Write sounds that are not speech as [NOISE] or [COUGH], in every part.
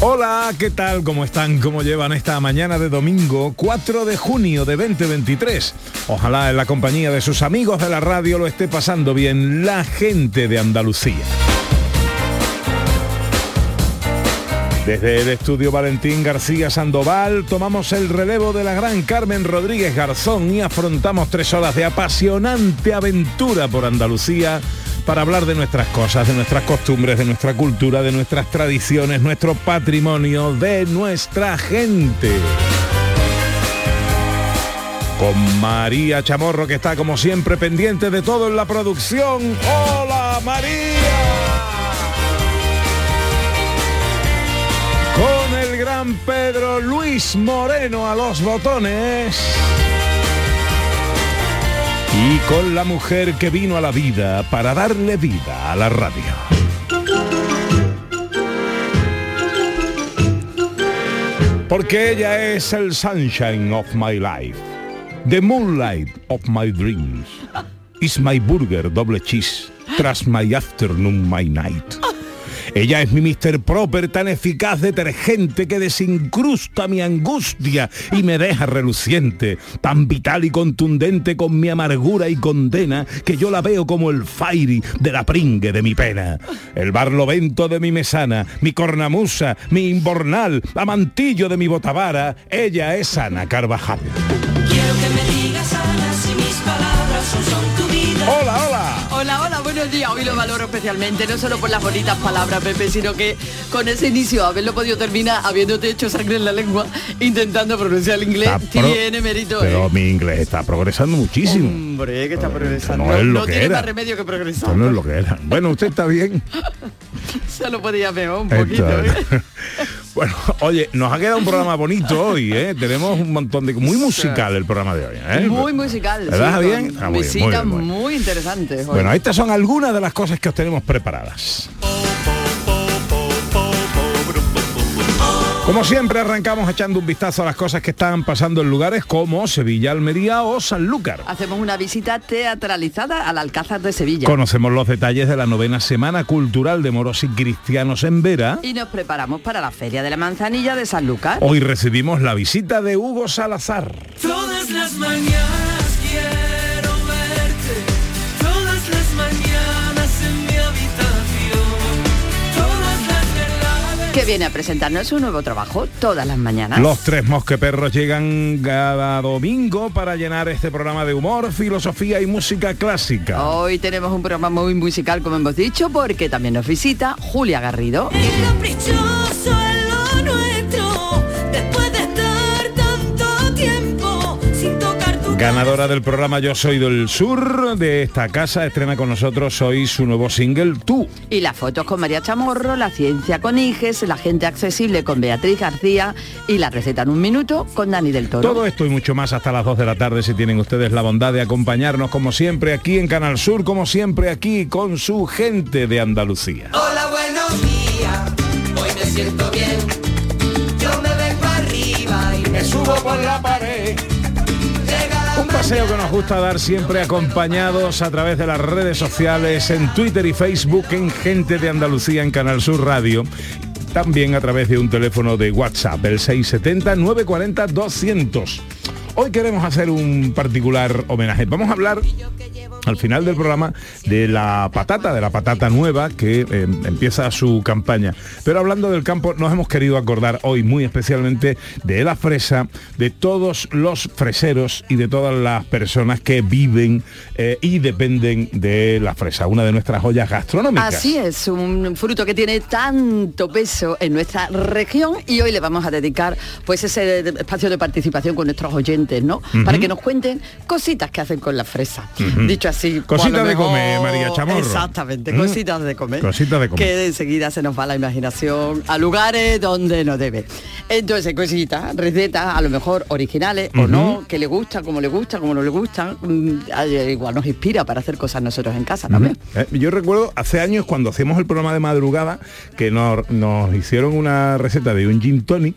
Hola, ¿qué tal? ¿Cómo están? ¿Cómo llevan esta mañana de domingo 4 de junio de 2023? Ojalá en la compañía de sus amigos de la radio lo esté pasando bien la gente de Andalucía. Desde el estudio Valentín García Sandoval tomamos el relevo de la gran Carmen Rodríguez Garzón y afrontamos tres horas de apasionante aventura por Andalucía para hablar de nuestras cosas, de nuestras costumbres, de nuestra cultura, de nuestras tradiciones, nuestro patrimonio, de nuestra gente. Con María Chamorro que está como siempre pendiente de todo en la producción. ¡Hola María! Con el gran Pedro Luis Moreno a los botones. Y con la mujer que vino a la vida para darle vida a la radio. Porque ella es el sunshine of my life. The moonlight of my dreams. Is my burger double cheese. Tras my afternoon, my night. Ella es mi Mr. Proper tan eficaz detergente que desincrusta mi angustia y me deja reluciente, tan vital y contundente con mi amargura y condena que yo la veo como el fairy de la pringue de mi pena. El barlovento de mi mesana, mi cornamusa, mi imbornal, amantillo de mi botavara, ella es Ana Carvajal. Quiero que me digas Ana si mis palabras son, son tu vida. Hola, hola. Hola, hola, días. Hoy lo valoro especialmente, no solo por las bonitas palabras, Pepe, sino que con ese inicio, haberlo podido terminar habiéndote hecho sangre en la lengua, intentando pronunciar el inglés, tiene mérito. Pero ¿eh? mi inglés está progresando muchísimo. Hombre, que está progresando. no es lo que tiene era. más remedio que progresar. Esto no es lo que era. Bueno, usted está bien. [LAUGHS] Se lo podía peor un poquito. ¿eh? [LAUGHS] Bueno, [LAUGHS] oye, nos ha quedado un programa bonito hoy, ¿eh? Tenemos un montón de... Muy musical el programa de hoy, ¿eh? Muy musical. ¿Verdad, sí, bien? con Ah, muy bien, muy Visitas bien, muy, muy bien. interesantes. Bueno, estas son algunas de las cosas que os tenemos preparadas. Como siempre arrancamos echando un vistazo a las cosas que están pasando en lugares como Sevilla, Almería o Sanlúcar. Hacemos una visita teatralizada al Alcázar de Sevilla. Conocemos los detalles de la novena Semana Cultural de Moros y Cristianos en Vera. Y nos preparamos para la Feria de la Manzanilla de Sanlúcar. Hoy recibimos la visita de Hugo Salazar. Todas las mañanas quiero que viene a presentarnos su nuevo trabajo todas las mañanas. Los tres mosqueperros llegan cada domingo para llenar este programa de humor, filosofía y música clásica. Hoy tenemos un programa muy musical, como hemos dicho, porque también nos visita Julia Garrido. Es Ganadora del programa Yo Soy del Sur de esta casa, estrena con nosotros hoy su nuevo single Tú. Y las fotos con María Chamorro, la ciencia con Iges, la gente accesible con Beatriz García y la receta en un minuto con Dani del Toro. Todo esto y mucho más hasta las 2 de la tarde si tienen ustedes la bondad de acompañarnos como siempre aquí en Canal Sur, como siempre aquí con su gente de Andalucía. Hola, buenos días. Hoy me siento bien. Yo me vengo arriba y me subo por la pared. Un paseo que nos gusta dar siempre acompañados a través de las redes sociales, en Twitter y Facebook, en Gente de Andalucía, en Canal Sur Radio. También a través de un teléfono de WhatsApp, el 670-940-200. Hoy queremos hacer un particular homenaje. Vamos a hablar al final del programa de la patata, de la patata nueva que eh, empieza su campaña. Pero hablando del campo, nos hemos querido acordar hoy muy especialmente de la fresa, de todos los freseros y de todas las personas que viven eh, y dependen de la fresa, una de nuestras joyas gastronómicas. Así es, un fruto que tiene tanto peso en nuestra región y hoy le vamos a dedicar pues ese espacio de participación con nuestros oyentes, ¿no? Para que nos cuenten cositas que hacen con la fresa. Dicho así. pues, Cositas de comer, María Chamorro. Exactamente, Mm. cositas de comer. Cositas de comer. Que enseguida se nos va la imaginación a lugares donde no debe. Entonces, cositas, recetas, a lo mejor originales o no, que le gusta, como le gusta, como no le gustan. mm, Igual nos inspira para hacer cosas nosotros en casa también. Eh, Yo recuerdo hace años cuando hacíamos el programa de madrugada que nos, nos hicieron una receta de un gin tonic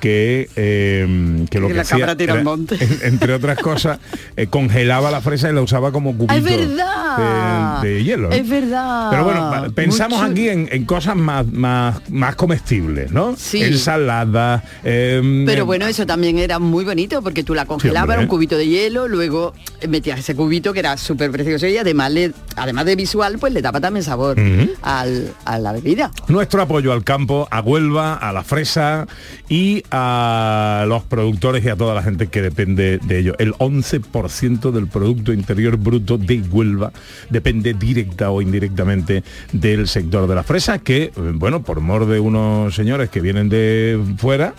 que, eh, que lo Que la hacía cabra tira al era, monte. en- entre otras cosas [LAUGHS] eh, congelaba la fresa y la usaba como cubito verdad. de, de hielo. Es verdad. pero bueno pensamos Mucho- aquí en, en cosas más, más, más comestibles ¿no? Sí. ensalada eh, Pero bueno, eso también era muy bonito porque tú la congelabas, era un cubito de hielo, luego metías ese cubito que era súper precioso y además, le, además de visual, pues le daba también sabor al- a la bebida. Nuestro apoyo al campo, a Huelva, a la fresa y a los productores y a toda la gente que depende de ello. El 11% del Producto Interior Bruto de Huelva depende directa o indirectamente del sector de la fresa, que, eh, bueno, por mor de unos señores que vienen de fuera,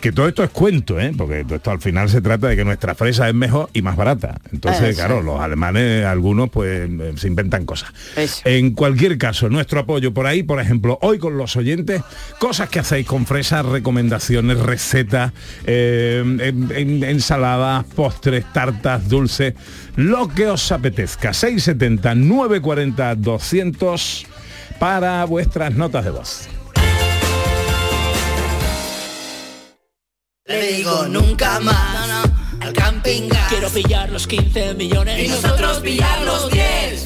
que todo esto es cuento, ¿eh? porque todo esto al final se trata de que nuestra fresa es mejor y más barata. Entonces, Eso. claro, los alemanes, algunos, pues eh, se inventan cosas. Eso. En cualquier caso, nuestro apoyo por ahí, por ejemplo, hoy con los oyentes, cosas que hacéis con fresas, recomendaciones, recetas, eh, en- en- ensaladas, postres, tartas, dulces, lo que os apetezca. 670 940 200 para vuestras notas de voz. Le digo nunca más al camping gas. Quiero pillar los 15 millones. Y nosotros pillar los 10.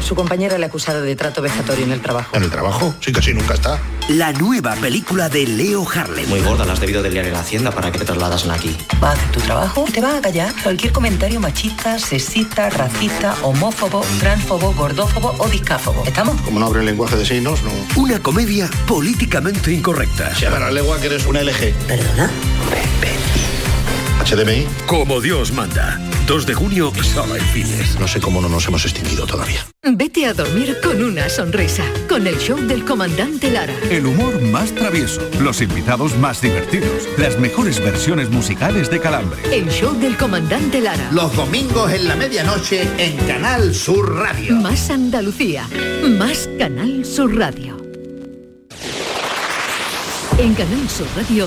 Su compañera le ha acusado de trato vejatorio en el trabajo. ¿En el trabajo? Sí, casi nunca está. La nueva película de Leo Harlem. Muy gorda, la has debido de liar en la hacienda para que te trasladasen aquí. Va a hacer tu trabajo y te va a callar cualquier comentario machista, sexista, racista, homófobo, transfobo, gordófobo o discáfobo. ¿Estamos? Como no abre el lenguaje de signos, no. Una comedia políticamente incorrecta. Se llama la lengua que eres una LG. ¿Perdona? HDMI. Como Dios manda. 2 de junio, solo en cines. No sé cómo no nos hemos extinguido todavía. Vete a dormir con una sonrisa, con el show del comandante Lara. El humor más travieso, los invitados más divertidos, las mejores versiones musicales de Calambre. El show del comandante Lara. Los domingos en la medianoche en Canal Sur Radio. Más Andalucía, más Canal Sur Radio. En Canal Sur Radio,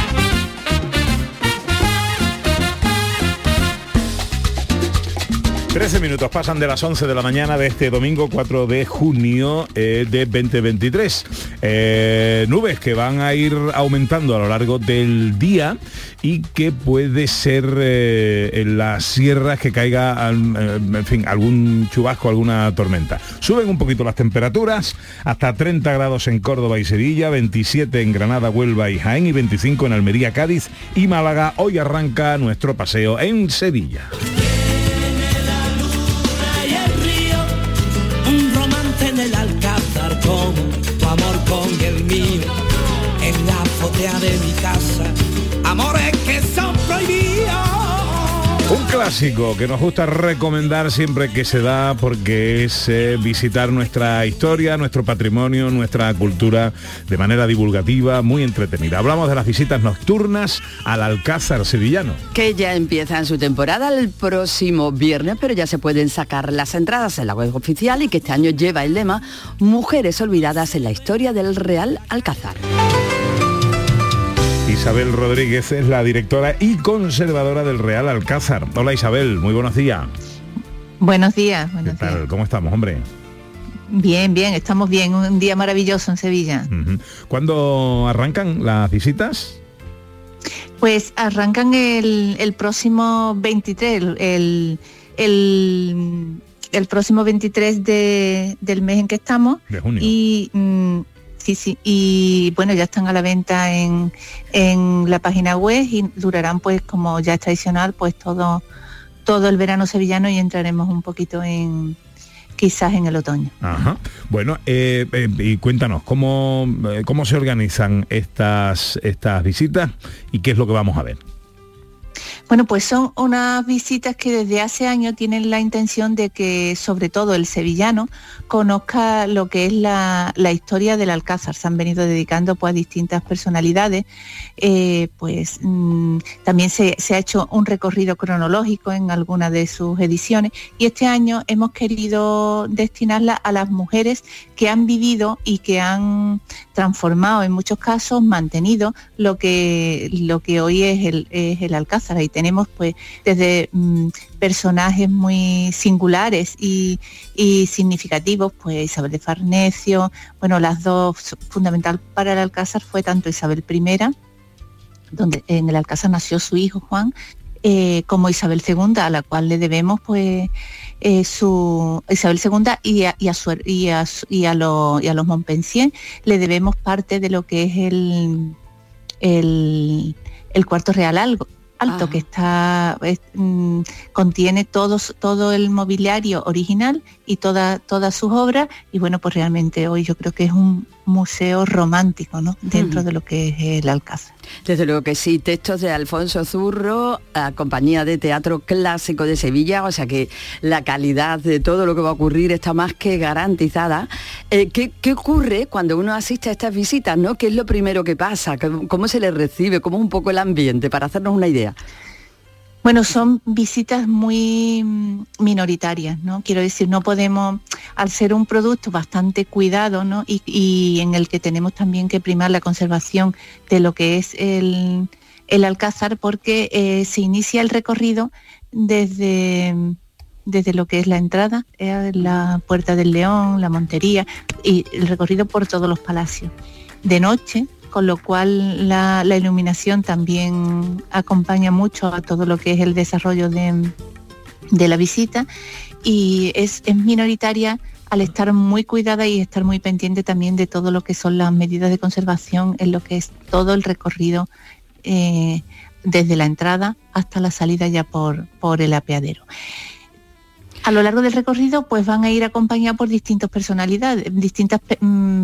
13 minutos pasan de las 11 de la mañana de este domingo 4 de junio eh, de 2023. Eh, nubes que van a ir aumentando a lo largo del día y que puede ser eh, en las sierras que caiga, en fin, algún chubasco, alguna tormenta. Suben un poquito las temperaturas, hasta 30 grados en Córdoba y Sevilla, 27 en Granada, Huelva y Jaén y 25 en Almería, Cádiz y Málaga. Hoy arranca nuestro paseo en Sevilla. De mi casa, amores que son prohibidos. Un clásico que nos gusta recomendar siempre que se da porque es eh, visitar nuestra historia, nuestro patrimonio, nuestra cultura de manera divulgativa, muy entretenida. Hablamos de las visitas nocturnas al Alcázar sevillano. que ya empieza en su temporada el próximo viernes, pero ya se pueden sacar las entradas en la web oficial y que este año lleva el lema Mujeres olvidadas en la historia del Real Alcázar. Isabel Rodríguez es la directora y conservadora del Real Alcázar. Hola Isabel, muy buenos días. Buenos días, ¿Qué buenos días. ¿Cómo estamos, hombre? Bien, bien, estamos bien, un día maravilloso en Sevilla. ¿Cuándo arrancan las visitas? Pues arrancan el, el próximo 23, el, el, el- el próximo 23 de- del mes en que estamos. De junio. Y mm, sí, sí, y bueno, ya están a la venta en, en la página web y durarán pues como ya es tradicional, pues todo, todo el verano sevillano y entraremos un poquito en quizás en el otoño. Ajá. Bueno, eh, eh, y cuéntanos, ¿cómo, eh, ¿cómo se organizan estas, estas visitas y qué es lo que vamos a ver? Bueno, pues son unas visitas que desde hace años tienen la intención de que sobre todo el sevillano conozca lo que es la, la historia del Alcázar. Se han venido dedicando pues, a distintas personalidades. Eh, pues mm, también se, se ha hecho un recorrido cronológico en alguna de sus ediciones y este año hemos querido destinarla a las mujeres que han vivido y que han transformado en muchos casos, mantenido lo que, lo que hoy es el, el Alcázar. Ahí tenemos pues desde mm, personajes muy singulares y, y significativos, pues Isabel de Farnecio, bueno, las dos fundamental para el Alcázar fue tanto Isabel I, donde en el Alcázar nació su hijo Juan, eh, como Isabel II, a la cual le debemos pues eh, su Isabel II y a, y a, su- y a y a lo- y a los Montpensier le debemos parte de lo que es el, el, el cuarto real algo alto que está es, mm, contiene todos todo el mobiliario original y toda todas sus obras. Y bueno pues realmente hoy yo creo que es un museo romántico no dentro de lo que es el Alcázar Desde luego que sí, textos de Alfonso Zurro, compañía de Teatro Clásico de Sevilla, o sea que la calidad de todo lo que va a ocurrir está más que garantizada. Eh, ¿qué, qué ocurre cuando uno asiste a estas visitas? ¿no? ¿Qué es lo primero que pasa? ¿Cómo, se le recibe? ¿Cómo un poco el ambiente? Para hacernos una idea. Bueno, son visitas muy mm, minoritarias, ¿no? Quiero decir, no podemos, al ser un producto bastante cuidado, ¿no? Y, en el que tenemos también que primar la conservación de lo que es el, el alcázar, porque eh, se inicia el recorrido desde, desde lo que es la entrada, eh, la Puerta del León, la Montería, y el recorrido por todos los palacios. De noche, con lo cual la, iluminación también acompaña mucho a todo lo que es el desarrollo de, de la visita y es, es minoritaria al estar muy cuidada y estar muy pendiente también de todo lo que son las medidas de conservación en lo que es todo el recorrido eh, desde la entrada hasta la salida ya por, por el apeadero. A lo largo del recorrido pues van a ir acompañados por distintas personalidades, distintos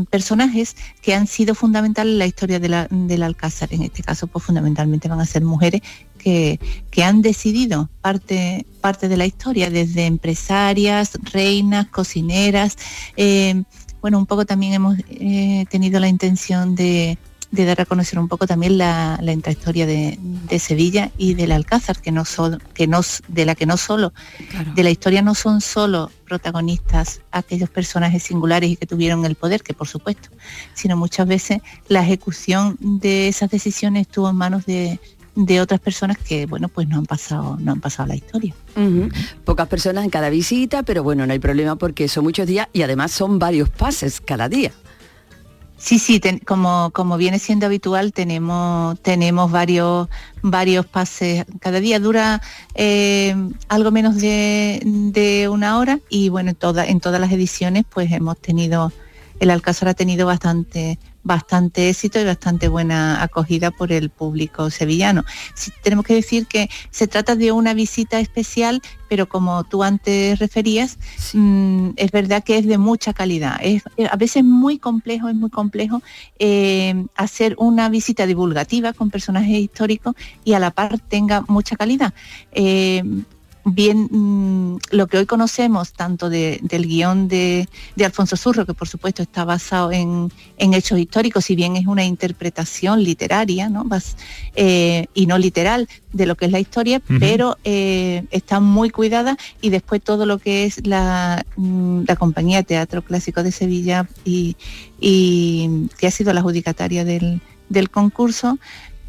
personajes que han sido fundamentales en la historia de la- del Alcázar. En este caso pues fundamentalmente van a ser mujeres que, que han decidido parte, parte de la historia, desde empresarias, reinas, cocineras. eh, bueno, un poco también hemos eh, tenido la intención de, de dar a conocer un poco también la, la intrahistoria de, de Sevilla y del Alcázar, que no son, que no, de la que no solo, de la historia no son solo protagonistas aquellos personajes singulares y que tuvieron el poder, que por supuesto, sino muchas veces la ejecución de esas decisiones estuvo en manos de, de otras personas que, bueno, pues no han pasado, no han pasado la historia. Pocas personas en cada visita, pero bueno, no hay problema porque son muchos días y además son varios pases cada día. Sí, sí, como, como viene siendo habitual, tenemos, tenemos varios, varios pases. Cada día dura eh, algo menos de, de una hora y bueno, en, en todas las ediciones pues hemos tenido, el Alcázar ha tenido bastante, bastante éxito y bastante buena acogida por el público sevillano. Sí, tenemos que decir que se trata de una visita especial, pero como tú antes referías, mm, es verdad que es de mucha calidad. Es, eh, a veces muy complejo, es muy complejo eh, hacer una visita divulgativa con personajes históricos y a la par tenga mucha calidad. Eh, bien mm, lo que hoy conocemos tanto de- del guion de, de Alfonso Zurro, que por supuesto está basado en, en hechos históricos, si bien es una interpretación literaria ¿no? Bas- eh, y no literal de lo que es la historia, pero eh, está muy cuidada y después todo lo que es la, mm, la compañía Teatro Clásico de Sevilla y, y que ha sido la adjudicataria del, del concurso,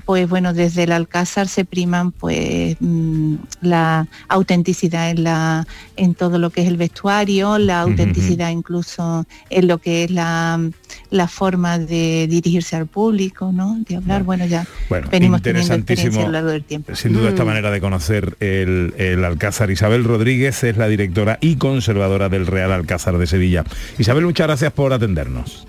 pues bueno, desde el Alcázar se priman pues mm, la autenticidad en, la, en todo lo que es el vestuario, la autenticidad incluso en lo que es la, la forma de dirigirse al público, ¿no? De hablar, bueno, ya Bueno, venimos a interesantísimo. lo largo del tiempo. Sin duda esta Mm. manera de conocer el, el Alcázar. Isabel Rodríguez es la directora y conservadora del Real Alcázar de Sevilla. Isabel, muchas gracias por atendernos.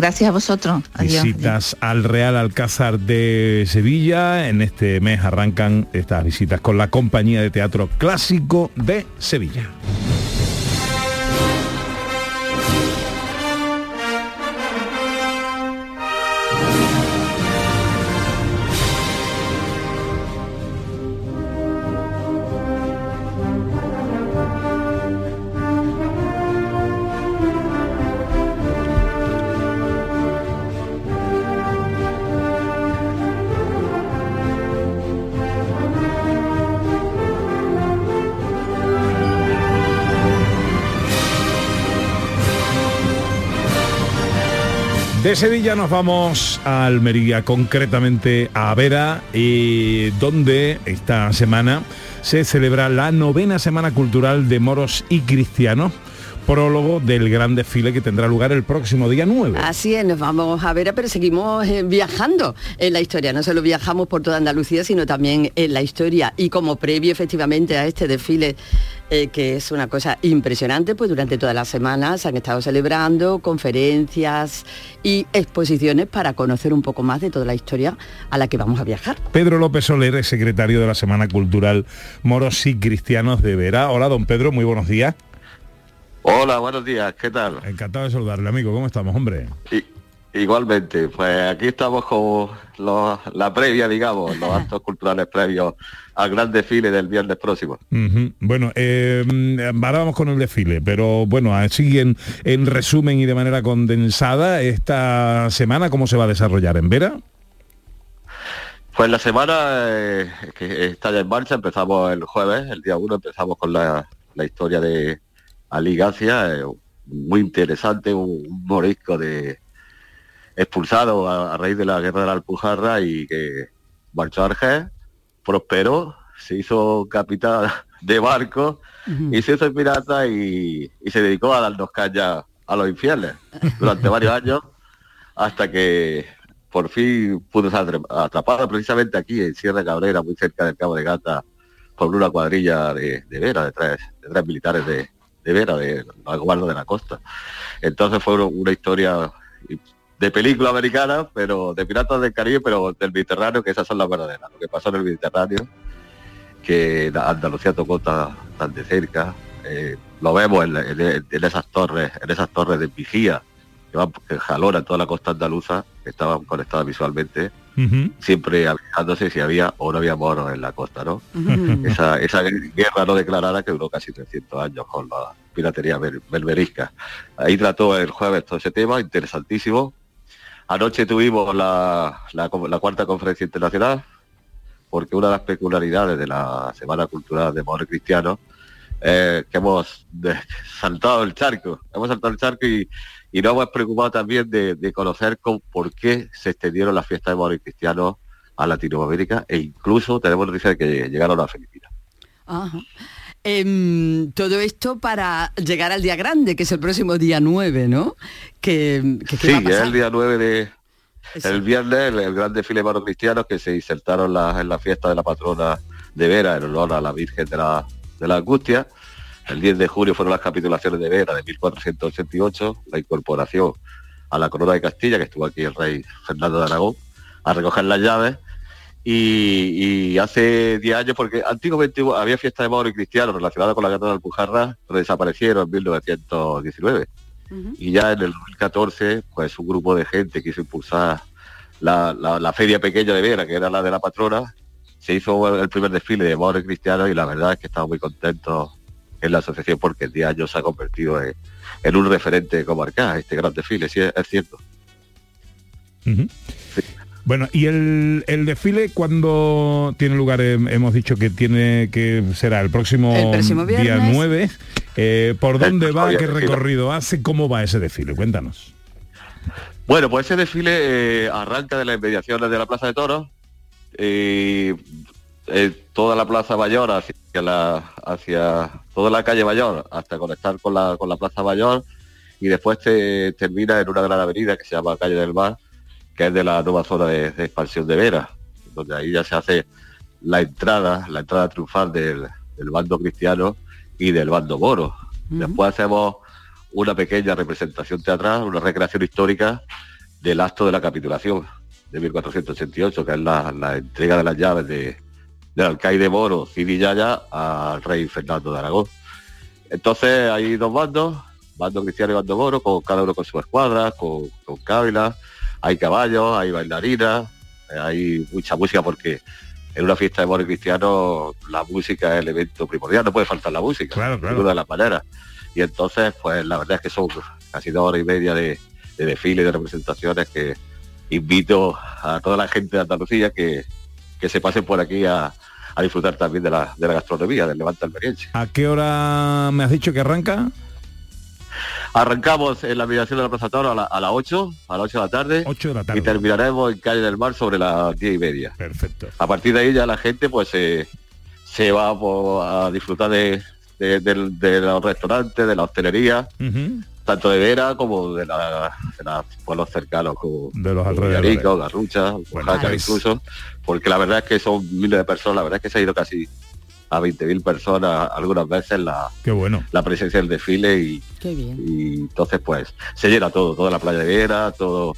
Gracias a vosotros. Visitas al Real Alcázar de Sevilla. En este mes arrancan estas visitas con la compañía de teatro clásico de Sevilla. De Sevilla nos vamos a Almería, concretamente a Vera, y donde esta semana se celebra la novena Semana Cultural de Moros y Cristianos, prólogo del gran desfile que tendrá lugar el próximo día 9. Así es, nos vamos a ver, pero seguimos eh, viajando en la historia. No solo viajamos por toda Andalucía, sino también en la historia. Y como previo efectivamente a este desfile, eh, que es una cosa impresionante, pues durante toda la semana se han estado celebrando conferencias y exposiciones para conocer un poco más de toda la historia a la que vamos a viajar. Pedro López Soler es secretario de la Semana Cultural Moros y Cristianos de Vera. Hola, don Pedro, muy buenos días. Hola, buenos días, ¿qué tal? Encantado de saludarle, amigo. ¿Cómo estamos, hombre? Igualmente, pues aquí estamos con los- la previa, digamos, los [LAUGHS] actos culturales previos al gran desfile del viernes próximo. Bueno, eh, mm, ahora vamos con el desfile, pero bueno, así en, en resumen y de manera condensada, esta semana, ¿cómo se va a desarrollar en Vera? Pues la semana eh, que está ya en marcha, empezamos el jueves, el día 1, empezamos con la, la historia de Ali García, eh, muy interesante, un, un morisco de expulsado a, a raíz de la guerra de la Alpujarra y que marchó a Argel, prosperó, se hizo capitán de barco y se hizo pirata y, y se dedicó a darnos caña a los infieles durante [LAUGHS] varios años hasta que por fin pudo ser atra- atrapado precisamente aquí en Sierra Cabrera, muy cerca del Cabo de Gata, por una cuadrilla de, de Vera, de tres, de tres militares de, de Vera, de la guardia de la costa. Entonces fue una, historia de película americana, pero de piratas del Caribe, pero del Mediterráneo, que esas son las verdaderas. Lo que pasó en el Mediterráneo, que Andalucía tocó tan, de cerca, eh, lo vemos en- en esas torres, en esas torres de vigía que van que jalonan toda la costa andaluza, que estaban conectadas visualmente, siempre avisándose si había o no había moros en la costa, ¿no? esa, esa guerra no declarada que duró casi 300 años con la piratería ber- berberisca. Ahí trató el jueves todo ese tema, interesantísimo. Anoche tuvimos la, la, la cuarta conferencia internacional, porque una de las peculiaridades de la Semana Cultural de Moros Cristianos es que hemos saltado el charco, hemos saltado el charco y, y nos hemos preocupado también de, de conocer con, por qué se extendieron las fiestas de Moros y Cristianos a Latinoamérica e incluso tenemos noticia de que llegaron a Filipinas. Ajá. Em, todo esto para llegar al día grande, que es el próximo día 9, ¿no? Que, que- ¿qué Sí, es el día 9 de... El viernes, el, el gran desfile de manos cristianos que se insertaron la- en la fiesta de la patrona de Vera en honor a la Virgen de la, de la Angustia. El 10 de julio fueron las capitulaciones de Vera de 1488, la incorporación a la corona de Castilla, que estuvo aquí el rey Fernando de Aragón, a recoger las llaves. Y, y hace 10 años, porque antiguamente había fiestas de moros y cristianos relacionadas con la guerra de Alpujarra, pero desaparecieron en 1919 y ya en el 2014 pues un grupo de gente quiso impulsar la, la- la feria pequeña de Vera que era la de la patrona. Se hizo el primer desfile de moros cristianos y la verdad es que estamos muy contentos en la asociación porque el día de año se ha convertido en, en un referente comarcal este gran desfile sí es, es cierto. Bueno, y el, el desfile cuando tiene lugar, Hem- hemos dicho que tiene que será el próximo, El próximo día viernes. 9. Eh, ¿Por dónde va? ¿Qué recorrido hace? ¿Cómo va ese desfile? Cuéntanos. Bueno, pues ese desfile eh, arranca de las inmediaciones de la Plaza de Toros, eh, eh, toda la Plaza Mayor hacia la, hacia toda la calle Mayor hasta conectar con la, con la Plaza Mayor y después te termina en una gran avenida que se llama Calle del Mar, que es de la nueva zona de, de expansión de Vera, donde ahí ya se hace la entrada, la entrada triunfal del, del bando cristiano y del bando moro. Después hacemos una pequeña representación teatral, una recreación histórica del acto de la capitulación de 1488, que es la, la entrega de las llaves de, del alcaide moro Cidi Yaya al rey Fernando de Aragón. Entonces hay dos bandos, bando cristiano y bando moro, con cada uno con su escuadra, con, con cávilas, hay caballos, hay bailarinas, eh, hay mucha música porque en una fiesta de moro cristiano la música es el evento primordial, no puede faltar la música, Claro, de claro. ninguna de las maneras. Y entonces, pues la verdad es que son casi dos horas y media de, de desfile de representaciones que invito a toda la gente de Andalucía que, que se pasen por aquí a, a disfrutar también de la, de la gastronomía, del Levante almeriense. ¿A qué hora me has dicho que arranca? Arrancamos en la mediación de la Plaza Toro a, la- a las 8, a las 8 de la tarde. 8 de la tarde. Y terminaremos en Calle del Mar sobre las 10 y media. Perfecto. A partir de ahí ya la gente pues se se va por- a disfrutar de, de- del- de los restaurantes, de la hostelería, tanto de Vera como de, la, de los pueblos cercanos como de los alrededores. Yarico, Garrucha, Oaxaca pues- incluso, porque la verdad es que son miles de personas, la verdad es que se ha ido casi a 20.000 personas algunas veces la, Qué bueno. la presencia del desfile y, Qué bien. y entonces pues se llena todo, toda la playa de Vera, todo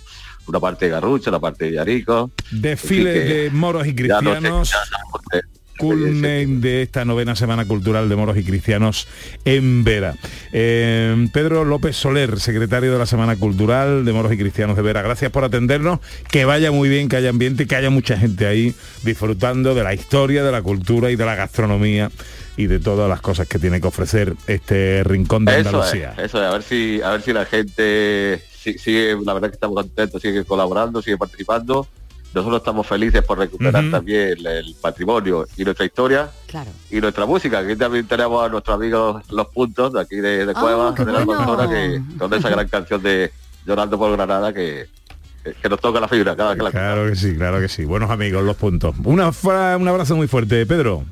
una parte de Garrucha, la parte de Yarico. Que de moros y ya no sé, cristianos. ya culmen de esta novena semana cultural de moros y cristianos en Vera. Eh, Pedro López Soler, secretario de la Semana Cultural de Moros y Cristianos de Vera, gracias por atendernos, que vaya muy bien, que haya ambiente, que haya mucha gente ahí disfrutando de la historia, de la cultura y de la gastronomía y de todas las cosas que tiene que ofrecer este rincón de Eso es, Andalucía. eso es, a ver si, a ver si la gente si- sigue, la verdad que estamos contentos, sigue colaborando, sigue participando. Nosotros estamos felices por recuperar también el patrimonio y nuestra historia Claro. y nuestra música. Aquí también tenemos a nuestros amigos Los Puntos de aquí de, de Ah, Cueva, de la bueno. Que con esa gran canción de Llorando por Granada que, nos toca la fibra cada vez que la Claro que sí, claro que sí. Buenos amigos, los puntos. Una un abrazo muy fuerte, Pedro.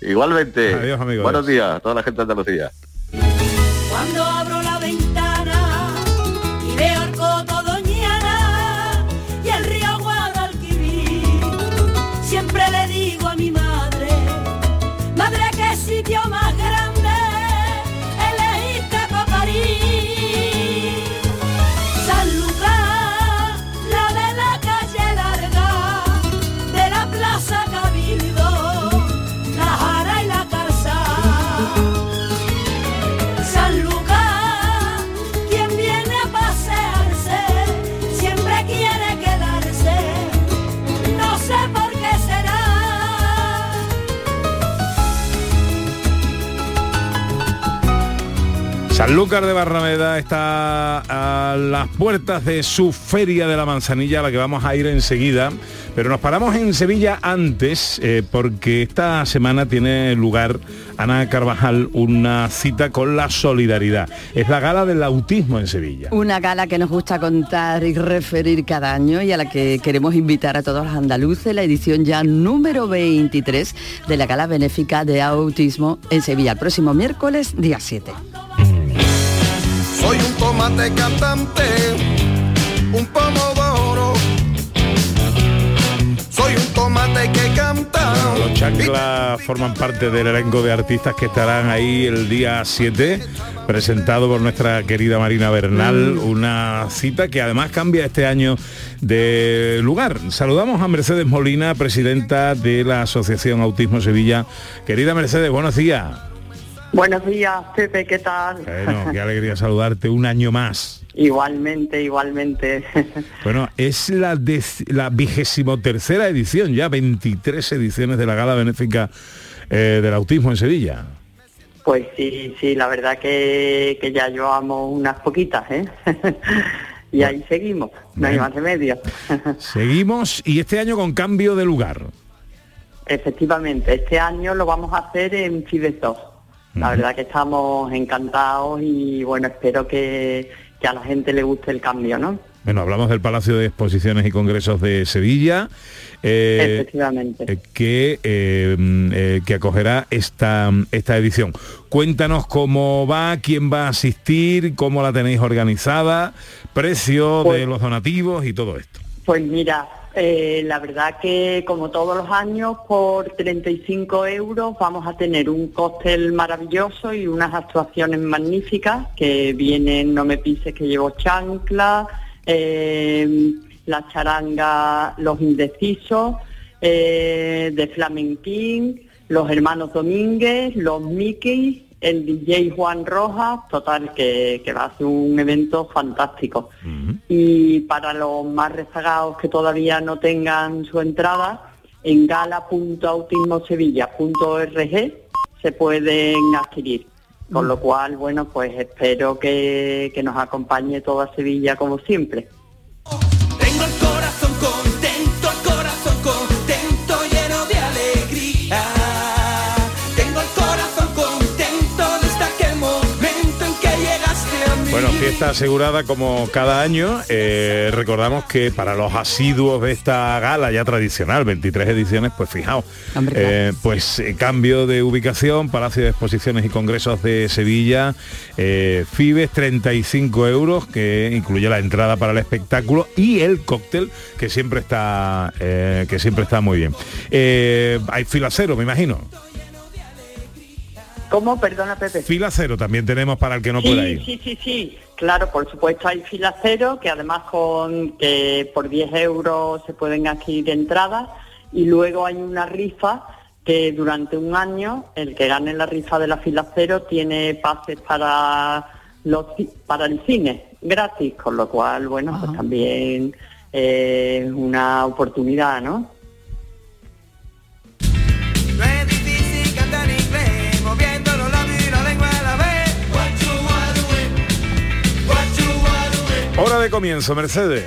Igualmente. Adiós, amigos. Buenos días a toda la gente de Andalucía. Cuando abro Sanlúcar de Barrameda está a las puertas de su feria de la manzanilla a la que vamos a ir enseguida, pero nos paramos en Sevilla antes eh, porque esta semana tiene lugar Ana Carvajal una cita con la solidaridad. Es la gala del autismo en Sevilla. Una gala que nos gusta contar y referir cada año y a la que queremos invitar a todos los andaluces, la edición ya número 23 de la gala benéfica de autismo en Sevilla, el próximo miércoles, día 7. Tomate cantante, un pomodoro. Soy un tomate que canta. Los chanclas forman parte del elenco de artistas que estarán ahí el día 7, presentado por nuestra querida Marina Bernal, una cita que además cambia este año de lugar. Saludamos a Mercedes Molina, presidenta de la Asociación Autismo Sevilla. Querida Mercedes, buenos días. Buenos días, Pepe, ¿qué tal? Bueno, qué [LAUGHS] alegría saludarte un año más. Igualmente, igualmente. [LAUGHS] Bueno, es la, la vigésimo tercera edición, ya 23 ediciones de la Gala Benéfica eh, del Autismo en Sevilla. Pues sí, sí, la verdad que, que ya llevamos unas poquitas, ¿eh? [LAUGHS] y ahí seguimos, no hay más remedio. Seguimos y este año con cambio de lugar. Efectivamente, este año lo vamos a hacer en Fibes 2. La verdad que estamos encantados y bueno, espero que, que a la gente le guste el cambio, ¿no? Bueno, hablamos del Palacio de Exposiciones y Congresos de Sevilla, eh, Efectivamente. eh, que, eh, eh, que acogerá esta, esta edición. Cuéntanos cómo va, quién va a asistir, cómo la tenéis organizada, precio Pues- de los donativos y todo esto. Pues mira, eh, la verdad que como todos los años, por 35 euros vamos a tener un cóctel maravilloso y unas actuaciones magníficas que vienen No me pises que llevo chancla, eh, la charanga Los Indecisos, eh, de Flamenquín, los hermanos Domínguez, los Mickey, el DJ Juan Rojas, total, que, que va a ser un evento fantástico. Y para los más rezagados que todavía no tengan su entrada, en gala.autismosevilla.org se pueden adquirir. Con lo cual, bueno, pues espero que, que nos acompañe toda Sevilla como siempre. Tengo el corazón contento, Bueno, fiesta asegurada como cada año. Eh, recordamos que para los asiduos de esta gala ya tradicional, 23 ediciones, pues fijaos, eh, pues eh, cambio de ubicación, Palacio de Exposiciones y Congresos de Sevilla, Fibes 35 euros, que incluye la entrada para el espectáculo y el cóctel, que siempre está, que siempre está muy bien. Hay fila cero, me imagino. ¿Cómo? Perdona, Pepe. Fila cero también tenemos para el que no pueda sí, ir. sí, sí, sí. Claro, por supuesto hay fila cero, que además con que por 10 euros se pueden adquirir entradas y luego hay una rifa que durante un año el que gane la rifa de la fila cero tiene pases para los para el cine gratis, con lo cual, bueno, pues también eh, es una oportunidad. No Hora de comienzo, Mercedes.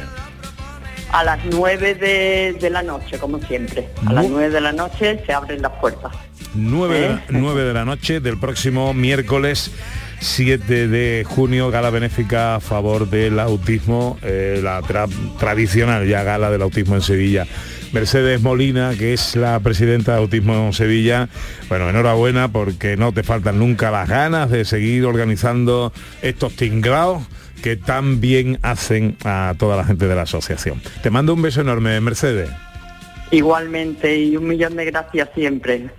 A las 9 de, de la noche, como siempre. A las 9 de la noche se abren las puertas. 9 de, la, 9 de la noche del próximo miércoles 7 de junio, gala benéfica a favor del autismo, eh, la tra- tradicional ya gala del autismo en Sevilla. Mercedes Molina, que es la presidenta de Autismo en Sevilla, bueno, enhorabuena porque no te faltan nunca las ganas de seguir organizando estos tingrados que tan bien hacen a toda la gente de la asociación. Te mando un beso enorme, Mercedes. Igualmente, y un millón de gracias siempre.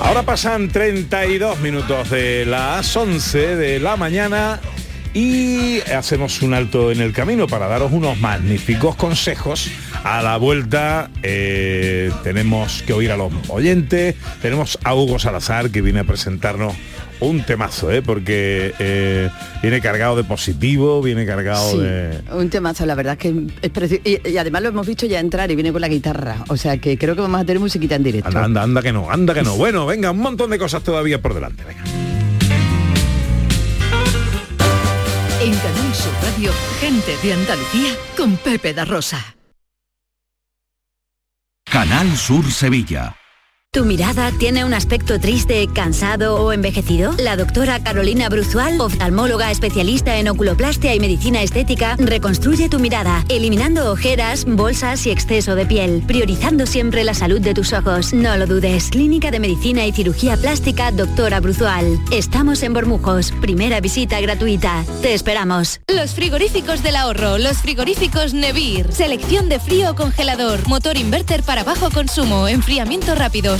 Ahora pasan 32 minutos de las 11 de la mañana y hacemos un alto en el camino para daros unos magníficos consejos. A la vuelta eh, tenemos que oír a los oyentes, tenemos a Hugo Salazar que viene a presentarnos un temazo, ¿eh? porque eh, viene cargado de positivo, viene cargado Sí, de... un temazo, la verdad es que es precioso. Y, y además lo hemos visto ya entrar y viene con la guitarra. O sea que creo que vamos a tener musiquita en directo. Anda, anda, anda que no, anda que no. Bueno, venga, un montón de cosas todavía por delante. Venga. En Canal Sur Radio, gente de Andalucía con Pepe da Rosa. Canal Sur Sevilla. ¿Tu mirada tiene un aspecto triste, cansado o envejecido? La doctora Carolina Bruzual, oftalmóloga especialista en oculoplastia y medicina estética, reconstruye tu mirada, eliminando ojeras, bolsas y exceso de piel, priorizando siempre la salud de tus ojos. No lo dudes. Clínica de Medicina y Cirugía Plástica, doctora Bruzual. Estamos en Bormujos. Primera visita gratuita. Te esperamos. Los frigoríficos del ahorro, los frigoríficos Nevir. Selección de frío congelador, motor inverter para bajo consumo, enfriamiento rápido,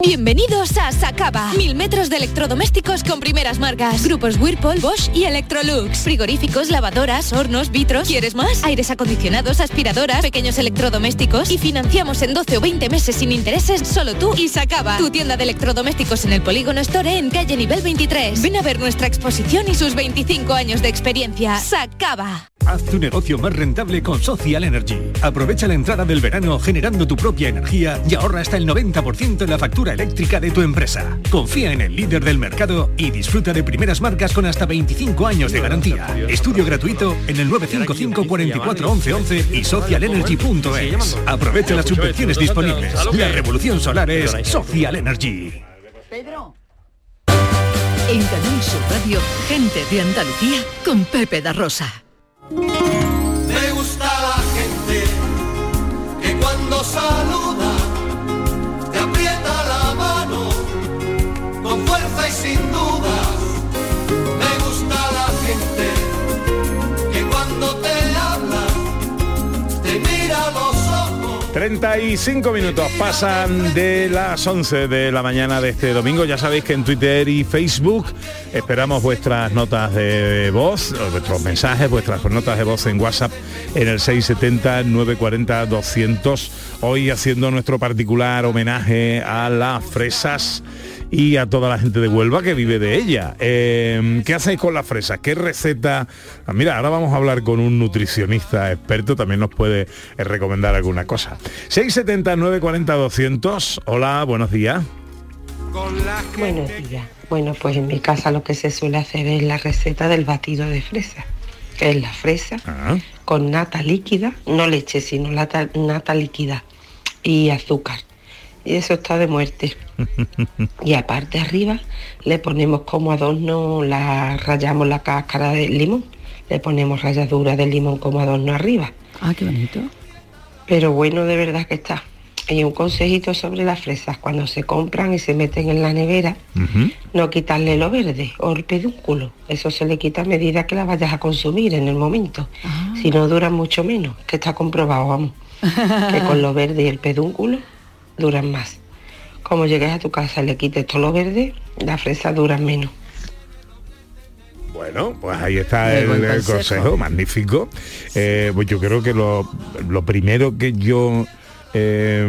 Bienvenidos a Sacaba. Mil metros de electrodomésticos con primeras marcas. Grupos Whirlpool, Bosch y Electrolux. Frigoríficos, lavadoras, hornos, vitros. ¿Quieres más? Aires acondicionados, aspiradoras, pequeños electrodomésticos. Y financiamos en 12 o 20 meses sin intereses solo tú y Sacaba. Tu tienda de electrodomésticos en el Polígono Store en calle nivel 23. Ven a ver nuestra exposición y sus 25 años de experiencia. Sacaba. Haz tu negocio más rentable con Social Energy. Aprovecha la entrada del verano generando tu propia energía y ahorra hasta el 90% en la factura eléctrica de tu empresa. Confía en el líder del mercado y disfruta de primeras marcas con hasta 25 años de garantía. Estudio gratuito en el 955 44 11 11 y socialenergy.es. Aprovecha las subvenciones disponibles. La revolución solar es Social Energy. Pedro. En Canal Sur Radio, gente de Andalucía con Pepe da Rosa. Me gusta la gente que cuando saluda 35 minutos pasan de las 11 de la mañana de este domingo. Ya sabéis que en Twitter y Facebook esperamos vuestras notas de voz, vuestros mensajes, vuestras notas de voz en WhatsApp en el 670-940-200. Hoy haciendo nuestro particular homenaje a las fresas y a toda la gente de Huelva que vive de ella. Eh, ¿Qué hacéis con las fresas? ¿Qué receta? Ah, mira, ahora vamos a hablar con un nutricionista experto, también nos puede eh, recomendar alguna cosa. 670 40 200. Hola, buenos días. Buenos días. Bueno, pues en mi casa lo que se suele hacer es la receta del batido de fresa, que es la fresa con nata líquida, no leche, sino nata, nata líquida y azúcar. Y eso está de muerte. [LAUGHS] Y aparte arriba le ponemos como adorno, la rayamos la cáscara del limón, le ponemos ralladura de limón como adorno arriba. Ah, qué bonito. Pero bueno, de verdad que está. Y un consejito sobre las fresas, cuando se compran y se meten en la nevera, no quitarle lo verde o el pedúnculo. Eso se le quita a medida que la vayas a consumir en el momento. Si no duran mucho menos, que está comprobado, vamos. [LAUGHS] que con lo verde y el pedúnculo duran más. Como llegues a tu casa y le quites todo lo verde, las fresas duran menos. Bueno, pues ahí está el, buen el consejo. consejo, magnífico. Eh, pues yo creo que lo, lo primero que yo eh,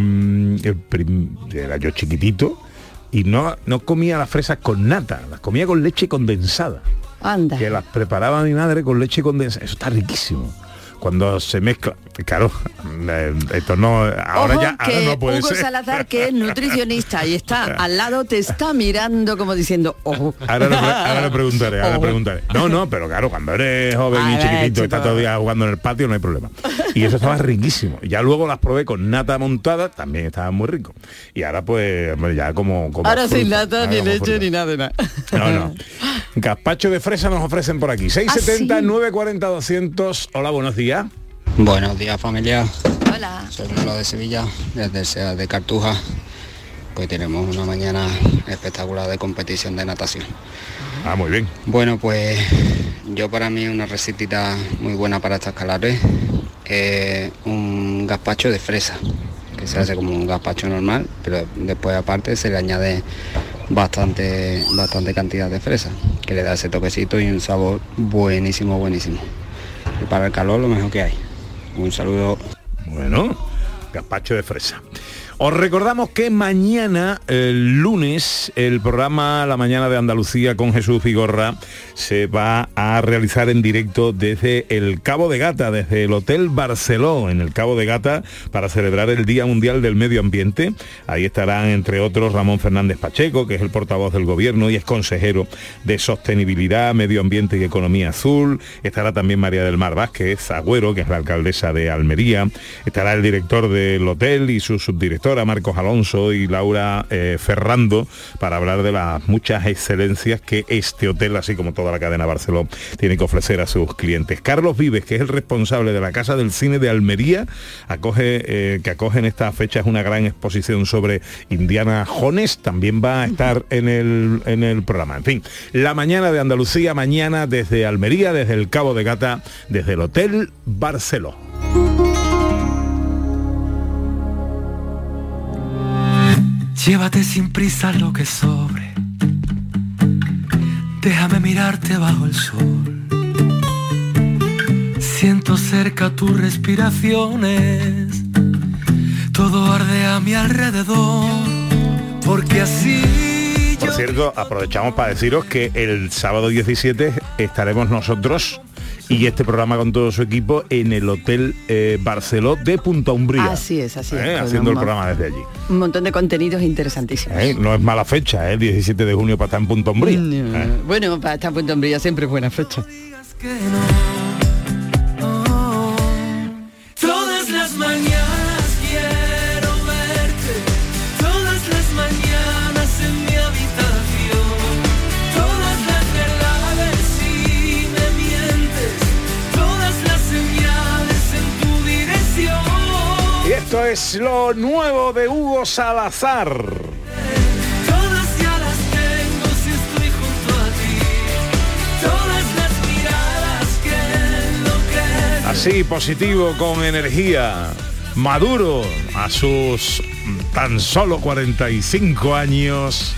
el prim- era yo chiquitito y no, no comía las fresas con nata, las comía con leche condensada. Anda. Que las preparaba mi madre con leche condensada. Eso está riquísimo. Cuando se mezcla, claro, eh, esto no, ahora Ojo ya ahora que no puede Hugo ser. Salazar, que es nutricionista y está al lado, te está mirando como diciendo, ojo. Ahora le preguntaré, ahora le preguntaré. No, no, pero claro, cuando eres joven y chiquitito, estás todo el día jugando en el patio, no hay problema. Y eso estaba riquísimo. Ya luego las probé con nata montada, también estaban muy ricos. Y ahora pues, ya como... como Ahora sin nata, ni leche, fruta. ni nada de nada. No, no. Gazpacho de fresa nos ofrecen por aquí. 670 ¿Ah, sí? 940 200. Hola, buenos días. Buenos días familia. Hola. Soy Manolo de Sevilla, desde el SEA de Cartuja. Hoy tenemos una mañana espectacular de competición de natación. Ah, muy bien. Bueno, pues yo para mí una recetita muy buena para estas calores es un gazpacho de fresa, que se hace como un gazpacho normal, pero después aparte se le añade bastante, bastante cantidad de fresa, que le da ese toquecito y un sabor buenísimo, buenísimo. Para el calor lo mejor que hay. Un saludo. Bueno, gazpacho de fresa. Os recordamos que mañana, lunes, el programa La Mañana de Andalucía con Jesús Vigorra se va a realizar en directo desde el Cabo de Gata, desde el Hotel Barceló, en el Cabo de Gata, para celebrar el Día Mundial del Medio Ambiente. Ahí estarán, entre otros, Ramón Fernández Pacheco, que es el portavoz del Gobierno y es consejero de Sostenibilidad, Medio Ambiente y Economía Azul. Estará también María del Mar Vázquez Agüero, que es la alcaldesa de Almería. Estará el director del hotel y su subdirectora, Marcos Alonso y Laura eh, Ferrando, para hablar de las muchas excelencias que este hotel, así como toda la cadena Barceló, tiene que ofrecer a sus clientes. Carlos Vives, que es el responsable de la Casa del Cine de Almería, acoge, eh, que acoge en esta fecha es una gran exposición sobre Indiana Jones, también va a estar en el, en el programa. En fin, la mañana de Andalucía, mañana desde Almería, desde el Cabo de Gata, desde el Hotel Barceló. Llévate sin prisa lo que sobre. Déjame mirarte bajo el sol. Siento cerca tus respiraciones. Todo arde a mi alrededor. Porque así Por cierto, aprovechamos para deciros que el sábado 17 estaremos nosotros y este programa con todo su equipo en el Hotel eh, Barceló de Punta Umbría. Así es, así es. Eh, haciendo el programa desde allí. Un montón de contenidos interesantísimos. Eh, No es mala fecha, el 17 de junio para estar en Punta Umbría. Bueno, para estar en Punta Umbría siempre es buena fecha. Esto es lo nuevo de Hugo Salazar. Así, positivo, con energía. Maduro a sus tan solo 45 años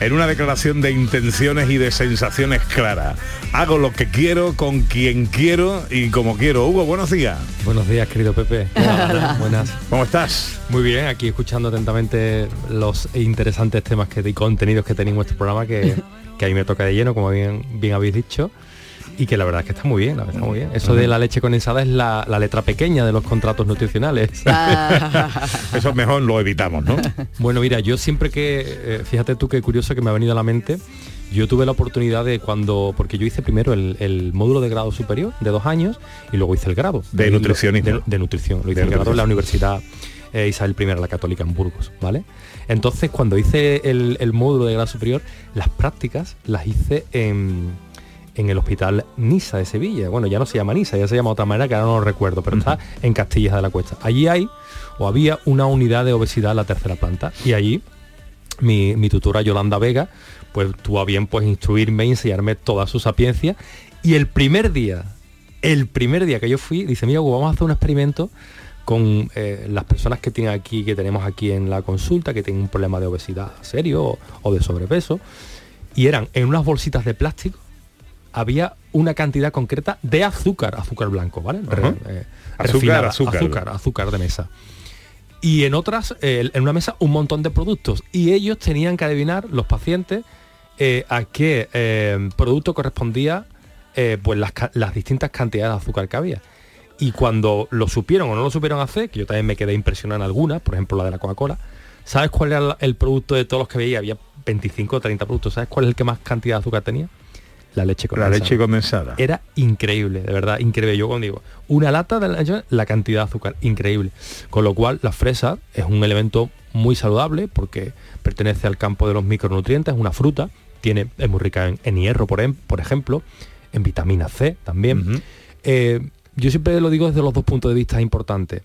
en una declaración de intenciones y de sensaciones claras. Hago lo que quiero, con quien quiero y como quiero. Hugo, buenos días. Buenos días, querido Pepe. [LAUGHS] Buenas. buenas. ¿Cómo estás? Muy bien, aquí escuchando atentamente los interesantes temas que, y contenidos que tenéis en vuestro programa que, que a mí me toca de lleno, como bien, bien habéis dicho. Y que la verdad es que está muy bien, la verdad está muy bien. Eso de la leche condensada es la, la letra pequeña de los contratos nutricionales. [LAUGHS] Eso mejor lo evitamos, ¿no? Bueno, mira, yo siempre que, eh, fíjate tú qué curioso que me ha venido a la mente, yo tuve la oportunidad de cuando, porque yo hice primero el, el módulo de grado superior de dos años y luego hice el grado. De Y lo- nutricionismo. De, de nutrición, lo hice De el grado en la nutrición. Universidad eh, Isabel I la Católica en Burgos, ¿vale? Entonces, cuando hice el, el módulo de grado superior, las prácticas las hice en, en el hospital Nisa de Sevilla. Bueno, ya no se llama Nisa, ya se llama otra manera que ahora no lo recuerdo, pero está en Castillas de la Cuesta. Allí hay, o había una unidad de obesidad en la tercera planta, y allí mi, mi tutora Yolanda Vega, pues tuvo a bien pues instruirme y enseñarme toda su sapiencia. Y el primer día, el primer día que yo fui, dice, mira, vamos a hacer un experimento con eh, las personas que tienen aquí, que tenemos aquí en la consulta, que tienen un problema de obesidad serio o, o de sobrepeso. Y eran en unas bolsitas de plástico, había una cantidad concreta de azúcar, azúcar blanco, ¿vale? Re- eh, Azúcar, refinada, azúcar. azúcar, azúcar de mesa y en otras, eh, en una mesa, un montón de productos. Y ellos tenían que adivinar, los pacientes, eh, a qué eh, producto correspondía pues las, las distintas cantidades de azúcar que había. Y cuando lo supieron o no lo supieron hacer, que yo también me quedé impresionado en algunas, por ejemplo la de la Coca-Cola, ¿sabes cuál era el producto de todos los que veía? Había 25 o 30 productos. ¿Sabes cuál es el que más cantidad de azúcar tenía? La leche La condensada. leche condensada. Era increíble, de verdad, increíble. Yo cuando digo, una lata de leche, la cantidad de azúcar, increíble. Con lo cual, la fresa es un elemento muy saludable porque pertenece al campo de los micronutrientes, es una fruta, tiene, es muy rica en, en hierro, por, em- por ejemplo, en vitamina C también. Eh, yo siempre lo digo desde los dos puntos de vista importantes,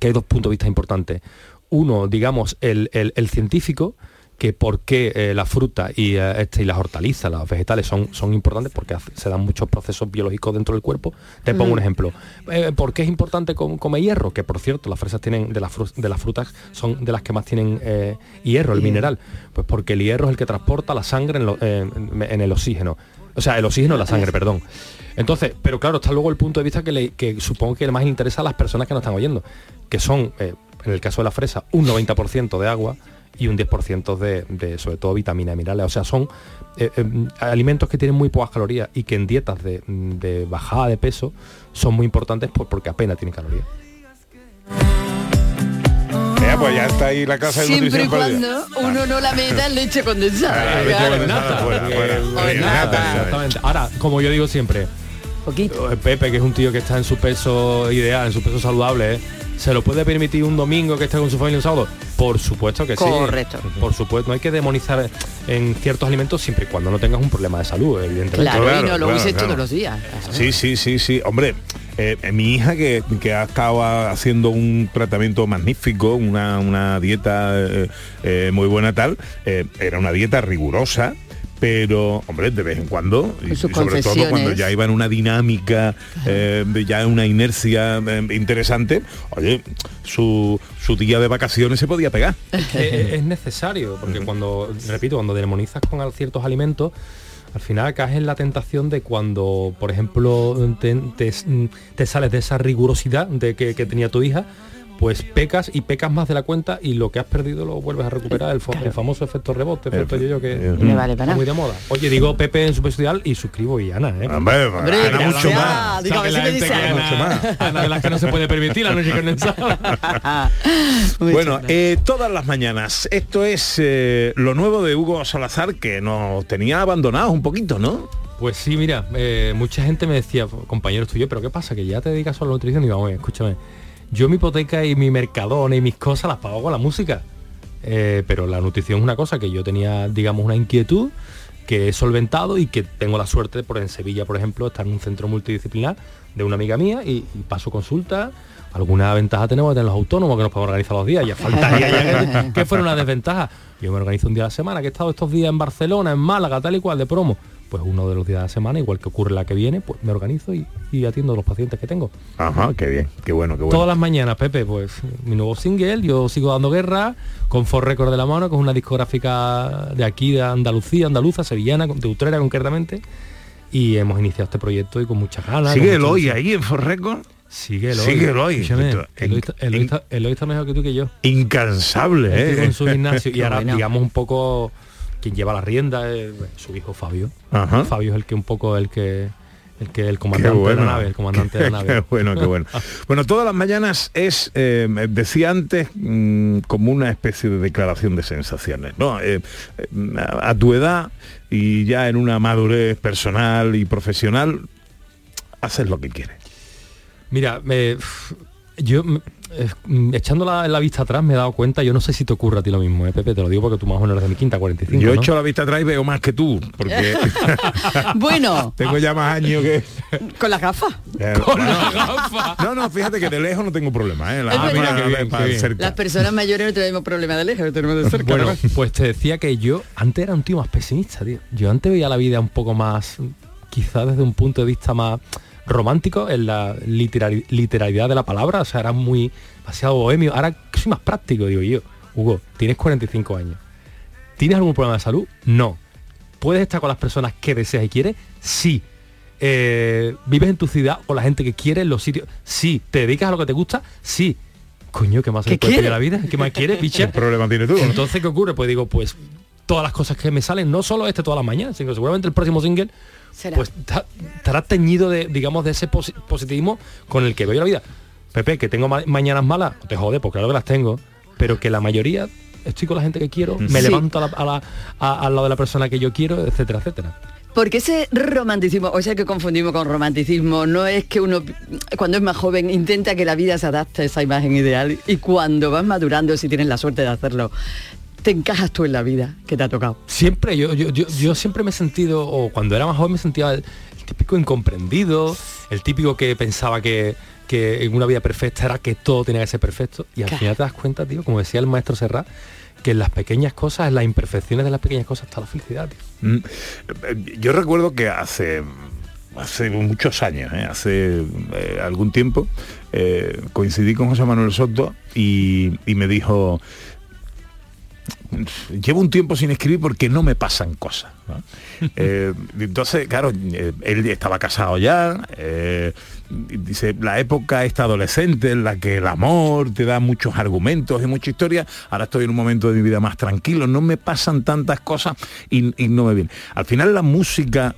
que hay dos puntos de vista importantes. Uno, digamos, el, el- el científico, que por qué eh, la fruta y, eh, este, y las hortalizas, los vegetales son, son importantes porque hace- se dan muchos procesos biológicos dentro del cuerpo. Te pongo un ejemplo. Eh, ¿Por qué es importante com- comer hierro? Que por cierto, las fresas tienen, de las, de las frutas son de las que más tienen eh, hierro, el mineral. Pues porque el hierro es el que transporta la sangre en, lo- eh, en- el oxígeno. O sea, el oxígeno en la sangre, [LAUGHS] perdón. Entonces, pero claro, está luego el punto de vista que, le- que supongo que más interesa a las personas que nos están oyendo, que son, en el caso de la fresa, un 90% de agua y un 10% de, de, sobre todo, vitaminas y minerales. O sea, son eh, eh, alimentos que tienen muy pocas calorías y que en dietas de, de bajada de peso son muy importantes por- porque apenas tienen calorías. Ya, pues ya está ahí la casa de Siempre y perdida. cuando uno no la meta en leche condensada. Ah, Exactamente. Ahora, como yo digo siempre, eh, Pepe, que es un tío que está en su peso ideal, en su peso saludable, ¿eh? ¿Se lo puede permitir un domingo que esté con su familia un sábado? Por supuesto que sí. Correcto. Por supuesto, no hay que demonizar en ciertos alimentos siempre y cuando no tengas un problema de salud, evidentemente. Claro, y no lo uses todos los días. Sí, sí, sí, sí. Hombre, eh, mi hija que, que ha estado haciendo un tratamiento magnífico, una, una dieta eh, eh, muy buena tal, eh, era una dieta rigurosa, pero hombre de vez en cuando y, sobre todo cuando ya iba en una dinámica eh, ya en una inercia eh, interesante oye su, su día de vacaciones se podía pegar. Es, [LAUGHS] es necesario, porque cuando, repito, cuando demonizas con ciertos alimentos, al final caes en la tentación de cuando, por ejemplo, te, te- te sales de esa rigurosidad de que, que tenía tu hija, pues pecas y pecas más de la cuenta y lo que has perdido lo vuelves a recuperar, el, fa- el famoso efecto rebote, efecto yo que Me vale para muy de moda. Oye, digo Pepe en su social y suscribo y Ana, ¿eh? Hombre, Hombre, Ana gracias. mucho más Digo, a ver si me dice algo. mucho más Ana de las que no se puede permitir la noche condensada. [LAUGHS] Bueno, eh, todas las mañanas. Esto es eh, lo nuevo de Hugo Salazar que nos tenía abandonados un poquito, ¿no? Pues sí, mira, eh, mucha gente me decía, compañeros tuyos, pero ¿qué pasa? Que ya te dedicas solo a la nutrición. Y digo, "Oye, escúchame, yo mi hipoteca y mi mercadona y mis cosas las pago con la música. Eh, pero la nutrición es una cosa que yo tenía, digamos, una inquietud que he solventado y que tengo la suerte, por en Sevilla, por ejemplo, estar en un centro multidisciplinar de una amiga mía y, paso consulta. Alguna ventaja tenemos de tener los autónomos que nos podemos organizar los días. Ya faltaría ya que, que fuera una desventaja. Yo me organizo un día a la semana, que he estado estos días en Barcelona, en Málaga, tal y cual, de promo. Pues uno de los días de la semana, igual que ocurre la que viene, pues me organizo y, y atiendo a los pacientes que tengo. Ajá, qué bien, qué bueno, qué bueno. Todas las mañanas, Pepe, pues mi nuevo single, yo sigo dando guerra, con For Record de la mano, es una discográfica de aquí, de Andalucía, andaluza, sevillana, de Utrera concretamente, y hemos iniciado este proyecto y con muchas ganas. ¿Sigue con el hoy ahí en Forreco? Sigue el hoy. Sigue el hoy. Esto- Eloy está- mejor que tú que yo. Incansable, ¿eh? con su gimnasio y [LAUGHS] ahora digamos un poco quien lleva la rienda es su hijo Fabio. Ajá. Fabio es el que un poco el que el que el comandante bueno. de la nave, el comandante de la [LAUGHS] nave. Qué bueno, qué bueno. [LAUGHS] Bueno, todas las mañanas es, eh, decía antes, mm, como una especie de declaración de sensaciones, ¿no? Eh, eh, a a tu edad y ya en una madurez personal y profesional, haces lo que quieres. Mira, me- yo mm, eh, mm, echando la, la vista atrás me he dado cuenta, yo no sé si te ocurre a ti lo mismo, ¿eh, Pepe, te lo digo porque tú más o menos eres de mi quinta, 45. Yo ¿no? echo la vista atrás y veo más que tú, porque [LAUGHS] Bueno, [LAUGHS] tengo ya más años que... [LAUGHS] con las gafas. Eh, bueno. No, no, fíjate que de lejos no tengo problema, ¿eh? La Es mira, bien, bien. cerca. Las personas mayores no tenemos problema de lejos, tenemos de cerca. Bueno, ¿no? pues te decía que yo antes era un tío más pesimista, tío. Yo antes veía la vida un poco más, quizás desde un punto de vista más romántico, en la literalidad de la palabra, o sea, era muy demasiado bohemio. Ahora soy más práctico, digo yo. Hugo, tienes 45 años. ¿Tienes algún problema de salud? No. ¿Puedes estar con las personas que deseas y quieres? Sí. Eh, ¿Vives en tu ciudad con la gente que quiere en los sitios? Sí. ¿Te dedicas a lo que te gusta? Sí. Coño, ¿qué más ¿Qué quiere? a la vida? ¿Qué más quieres, [LAUGHS] picha? ¿Qué problema tienes tú? Entonces, ¿qué ocurre? Pues digo, pues todas las cosas que me salen, no solo este todas las mañanas, sino seguramente el próximo single, Será. pues ta- estará teñido de, digamos, de ese posi- positivismo con el que veo la vida. Pepe, que tengo ma- mañanas malas, te jode, porque claro que las tengo, pero que la mayoría estoy con la gente que quiero, me Sí. levanto a la- a la- a- al lado de la persona que yo quiero, etcétera, etcétera. Porque ese romanticismo, o sea que confundimos con romanticismo, no es que uno cuando es más joven intenta que la vida se adapte a esa imagen ideal y cuando vas madurando, si tienes la suerte de hacerlo, te encajas tú en la vida que te ha tocado. Siempre, yo, yo, yo, yo siempre me he sentido, o cuando era más joven me sentía el, el típico incomprendido, el típico que pensaba que, que en una vida perfecta era que todo tenía que ser perfecto. Y al Claro. final te das cuenta, tío, como decía el maestro Serrat, que en las pequeñas cosas, en las imperfecciones de las pequeñas cosas está la felicidad, tío. Mm, Yo recuerdo que hace hace muchos años, ¿eh? hace eh, algún tiempo, eh, coincidí con José Manuel Soto y, y me dijo, llevo un tiempo sin escribir porque no me pasan cosas. ¿no? [LAUGHS] Eh, entonces, claro, eh, él estaba casado ya, eh, dice, la época esta adolescente en la que el amor te da muchos argumentos y mucha historia, ahora estoy en un momento de mi vida más tranquilo, no me pasan tantas cosas y, y no me viene. Al final la música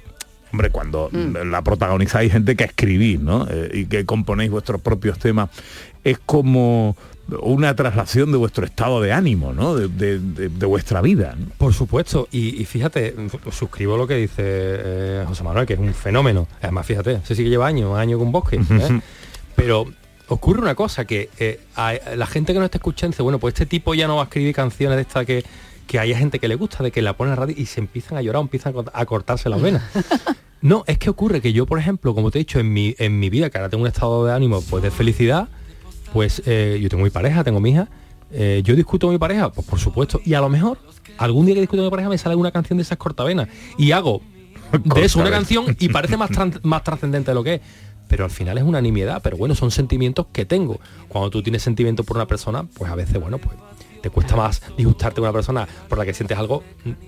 Hombre, cuando la protagonizáis gente que escribís, ¿no? Eh, y que componéis vuestros propios temas, es como una traslación de vuestro estado de ánimo, ¿no? De, de- de- de vuestra vida. ¿no? Por supuesto, y, y fíjate, mm, suscribo lo que dice eh, José Manuel, que es un fenómeno. Además, fíjate, sé sí que lleva años, años con bosque. ¿eh? Pero ocurre una cosa, que eh, a- la gente que no está escuchando dice, bueno, pues este tipo ya no va a escribir canciones de esta que, que haya gente que le gusta, de que la pone en radio y se empiezan a llorar o empiezan a cort- a cortarse las venas. [LAUGHS] No, es que ocurre que yo, por ejemplo, como te he dicho, en mi, en mi vida, que ahora tengo un estado de ánimo pues de felicidad, pues eh, yo tengo mi pareja, tengo mi hija, Eh, yo discuto con mi pareja, pues por supuesto, y a lo mejor algún día que discuto con mi pareja me sale una canción de esas cortavenas y hago [LAUGHS] de eso una canción y parece más, más trascendente de lo que es. Pero al final es una nimiedad, pero bueno, son sentimientos que tengo. Cuando tú tienes sentimientos por una persona, pues a veces, bueno, pues te cuesta más disgustarte con una persona por la que sientes algo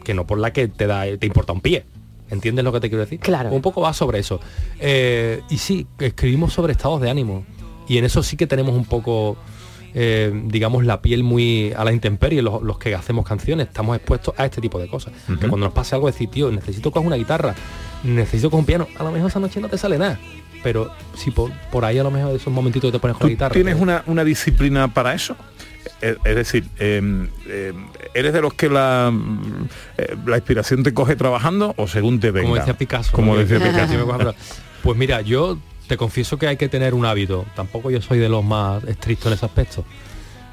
que no por la que te da te importa un pie. ¿Entiendes lo que te quiero decir? Claro. Un poco va sobre eso. Eh, y sí, escribimos sobre estados de ánimo. Y en eso sí que tenemos un poco, eh, digamos, la piel muy a la intemperie, los, los que hacemos canciones, estamos expuestos a este tipo de cosas. Que cuando nos pase algo, decir, tío, necesito coger una guitarra, necesito coger un piano, a lo mejor esa noche no te sale nada. Pero si por, por ahí a lo mejor esos momentitos que te pones con la ¿Tú guitarra. tienes una, una disciplina para eso? Es, es decir, eh, eh, ¿eres de los que la, eh, la inspiración te coge trabajando o según te venga? Como decía Picasso. Como ¿no? decía Picasso. Pues mira, yo te confieso que hay que tener un hábito. Tampoco yo soy de los más estrictos en ese aspecto.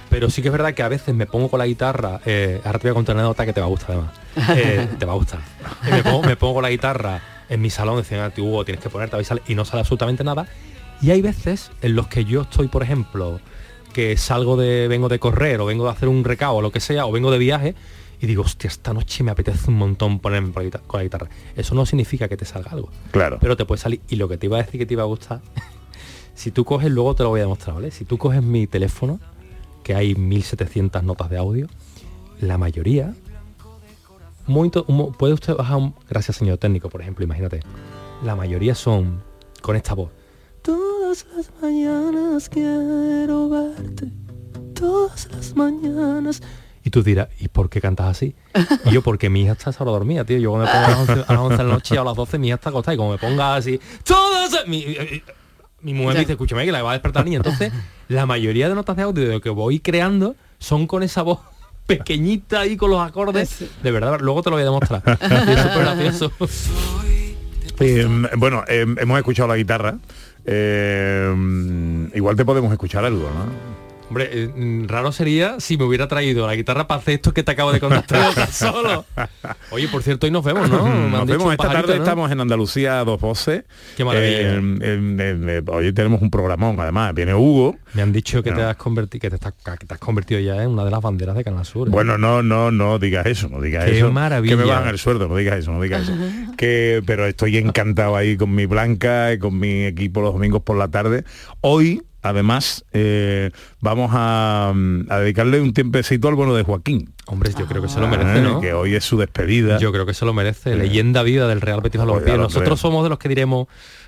Pero sí que es verdad que a veces me pongo con la guitarra, eh, ahora te voy a contar una nota que te va a gustar además. Eh, [LAUGHS] te va a gustar. Eh, me, pongo, me pongo con la guitarra en mi salón, decían, "Ah, tío, Hugo, tienes que ponerte a ver", y no sale absolutamente nada. Y hay veces en los que yo estoy, por ejemplo, que salgo de, vengo de correr o vengo de hacer un recao o lo que sea, o vengo de viaje, y digo, hostia, esta noche me apetece un montón ponerme por la guitar- con la guitarra. Eso no significa que te salga algo. Claro. Pero te puede salir. Y lo que te iba a decir que te iba a gustar, [LAUGHS] si tú coges, luego te lo voy a demostrar, ¿vale? Si tú coges mi teléfono, que hay 1700 notas de audio, la mayoría, muy mo- puede usted bajar un, gracias señor técnico, por ejemplo, imagínate, la mayoría son con esta voz. Todas las mañanas quiero verte. Todas las mañanas. Y tú dirás, ¿y por qué cantas así? Y yo, porque mi hija está ahora dormida, tío. Yo cuando me pongo a las 11, a las 11 de la noche o a las 12, mi hija está acostada. Y como me ponga así, todas... Mi, eh, mi mujer Ya. me dice, escúchame, que la va a despertar la niña. Entonces, la mayoría de notas de audio de lo que voy creando son con esa voz [LAUGHS] pequeñita ahí con los acordes. De verdad, luego te lo voy a demostrar. Es súper gracioso. [LAUGHS] Eh, bueno, eh, hemos escuchado la guitarra. Eh, igual te podemos escuchar algo, ¿no? Hombre, eh, raro sería si me hubiera traído la guitarra para hacer esto que te acabo de contar [LAUGHS] solo. Oye, por cierto, hoy nos vemos, ¿no? Nos vemos esta pajarito, tarde, ¿no? estamos en Andalucía a dos voces. Qué maravilla. Eh, eh, eh, hoy tenemos un programón, además, viene Hugo. Me han dicho que No. te has convertido, que te, estás- que te has convertido ya en una de las banderas de Canal Sur. ¿eh? Bueno, no, no, no digas eso, no digas Qué eso. maravilla. Que me bajan el sueldo, no digas eso, no digas eso. [LAUGHS] Que, pero estoy encantado ahí con mi Blanca y con mi equipo los domingos por la tarde. Hoy, además, eh, vamos a, mm, a dedicarle un tiempecito al bueno de Joaquín. Hombre, yo creo que se lo merece, Eh, ¿no? Que hoy es su despedida. Yo creo que se lo merece. Leyenda viva del Real Betis Balompié. Nosotros somos de los que diremos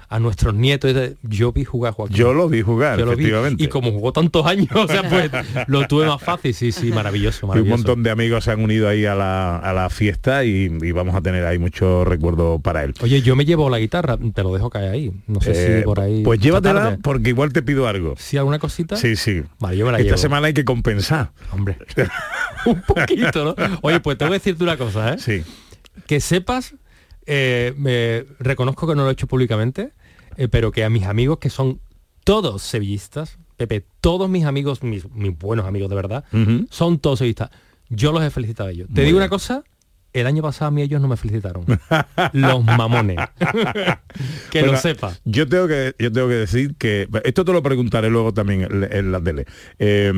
a nuestros nietos. Yo vi jugar a Joaquín. Yo lo vi jugar, vi. efectivamente. Y como jugó tantos años, o sea, pues [LAUGHS] lo tuve más fácil. Sí, sí, maravilloso, Y un maravilloso. montón de amigos se han unido ahí a la, a la fiesta y, y vamos a tener ahí mucho recuerdo para él. Oye, yo me llevo la guitarra, te lo dejo caer ahí. No sé Eh, si por ahí. Pues llévatela tarde. porque igual te pido algo. ¿Sí alguna cosita? Sí, sí. Vale, yo me la Esta llevo. semana hay que compensar. Hombre. [LAUGHS] un poquito, ¿no? Oye, pues tengo que decirte una cosa, ¿eh? Sí. Que sepas, eh, me reconozco que no lo he hecho públicamente, eh, pero que a mis amigos que son todos sevillistas, Pepe, todos mis amigos, mis, mis buenos amigos de verdad, son todos sevillistas. Yo los he felicitado a ellos. Te digo bien. una cosa, el año pasado a mí ellos no me felicitaron. los mamones. [LAUGHS] que Bueno, lo sepa. Yo tengo que yo tengo que decir que esto te lo preguntaré luego también en, en la tele. Eh,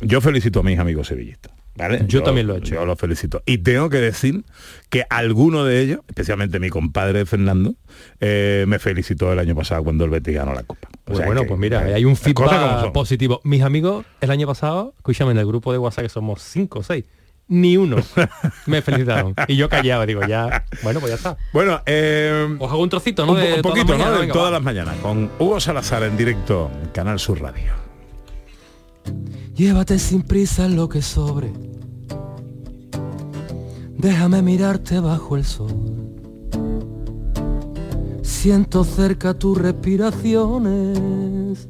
yo felicito a mis amigos sevillistas. ¿Vale? Yo también lo he hecho. Yo los felicito. Y tengo que decir que alguno de ellos, especialmente mi compadre Fernando, eh, me felicitó el año pasado cuando el Betis ganó la Copa. O Pues sea bueno, que, pues mira, eh, hay un feedback positivo. Mis amigos, el año pasado, escúchame, en el grupo de WhatsApp que somos cinco o seis, ni uno [LAUGHS] me felicitaron. Y yo callaba, digo, ya, bueno, pues ya está. Bueno, eh, Os hago un trocito, ¿no? un, po- un poquito, ¿no? De todas las mañanas, con Hugo Salazar en directo, Canal Sur Radio. Llévate sin prisa lo que sobre. Déjame mirarte bajo el sol. Siento cerca tus respiraciones.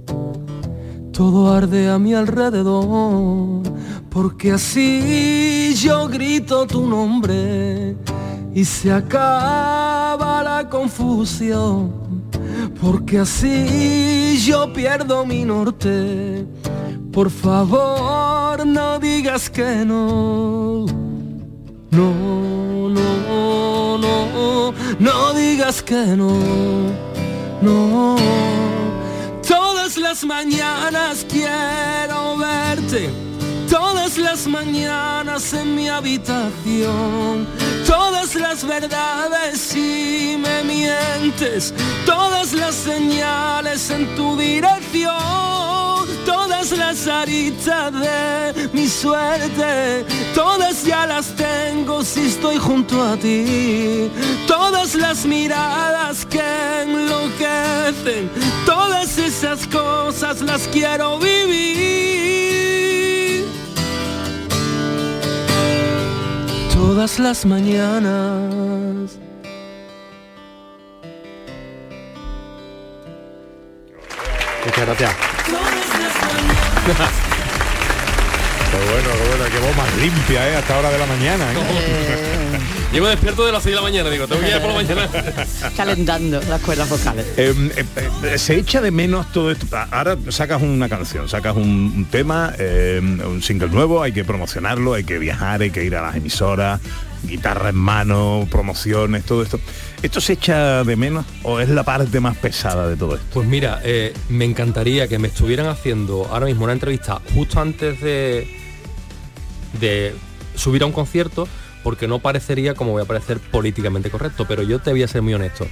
Todo arde a mi alrededor. Porque así yo grito tu nombre. Y se acaba la confusión. Porque así yo pierdo mi norte. Por favor, no digas que no. No, no, no, no digas que no. No. Todas las mañanas quiero verte. todas las mañanas en mi habitación, todas las verdades si me mientes, todas las señales en tu dirección, todas las aristas de mi suerte, todas ya las tengo si estoy junto a ti, todas las miradas que enloquecen, todas esas cosas las quiero vivir. Todas las mañanas. Muchas gracias. Qué bueno, qué bueno, qué voz más limpia, ¿eh? Hasta hora de la mañana, ¿eh? Llevo despierto de las 6 de la mañana, digo, tengo que ir por la mañana. Calentando las cuerdas vocales. Eh, eh, eh, se echa de menos todo esto. A- Ahora sacas una canción, sacas un, un tema, eh, un single nuevo, hay que promocionarlo, hay que viajar, hay que ir a las emisoras, guitarra en mano, promociones, todo esto. ¿Esto se echa de menos o es la parte más pesada de todo esto? Pues mira, eh, me encantaría que me estuvieran haciendo ahora mismo una entrevista justo antes de, de subir a un concierto, porque no parecería como voy a parecer políticamente correcto, pero yo te voy a ser muy honesto.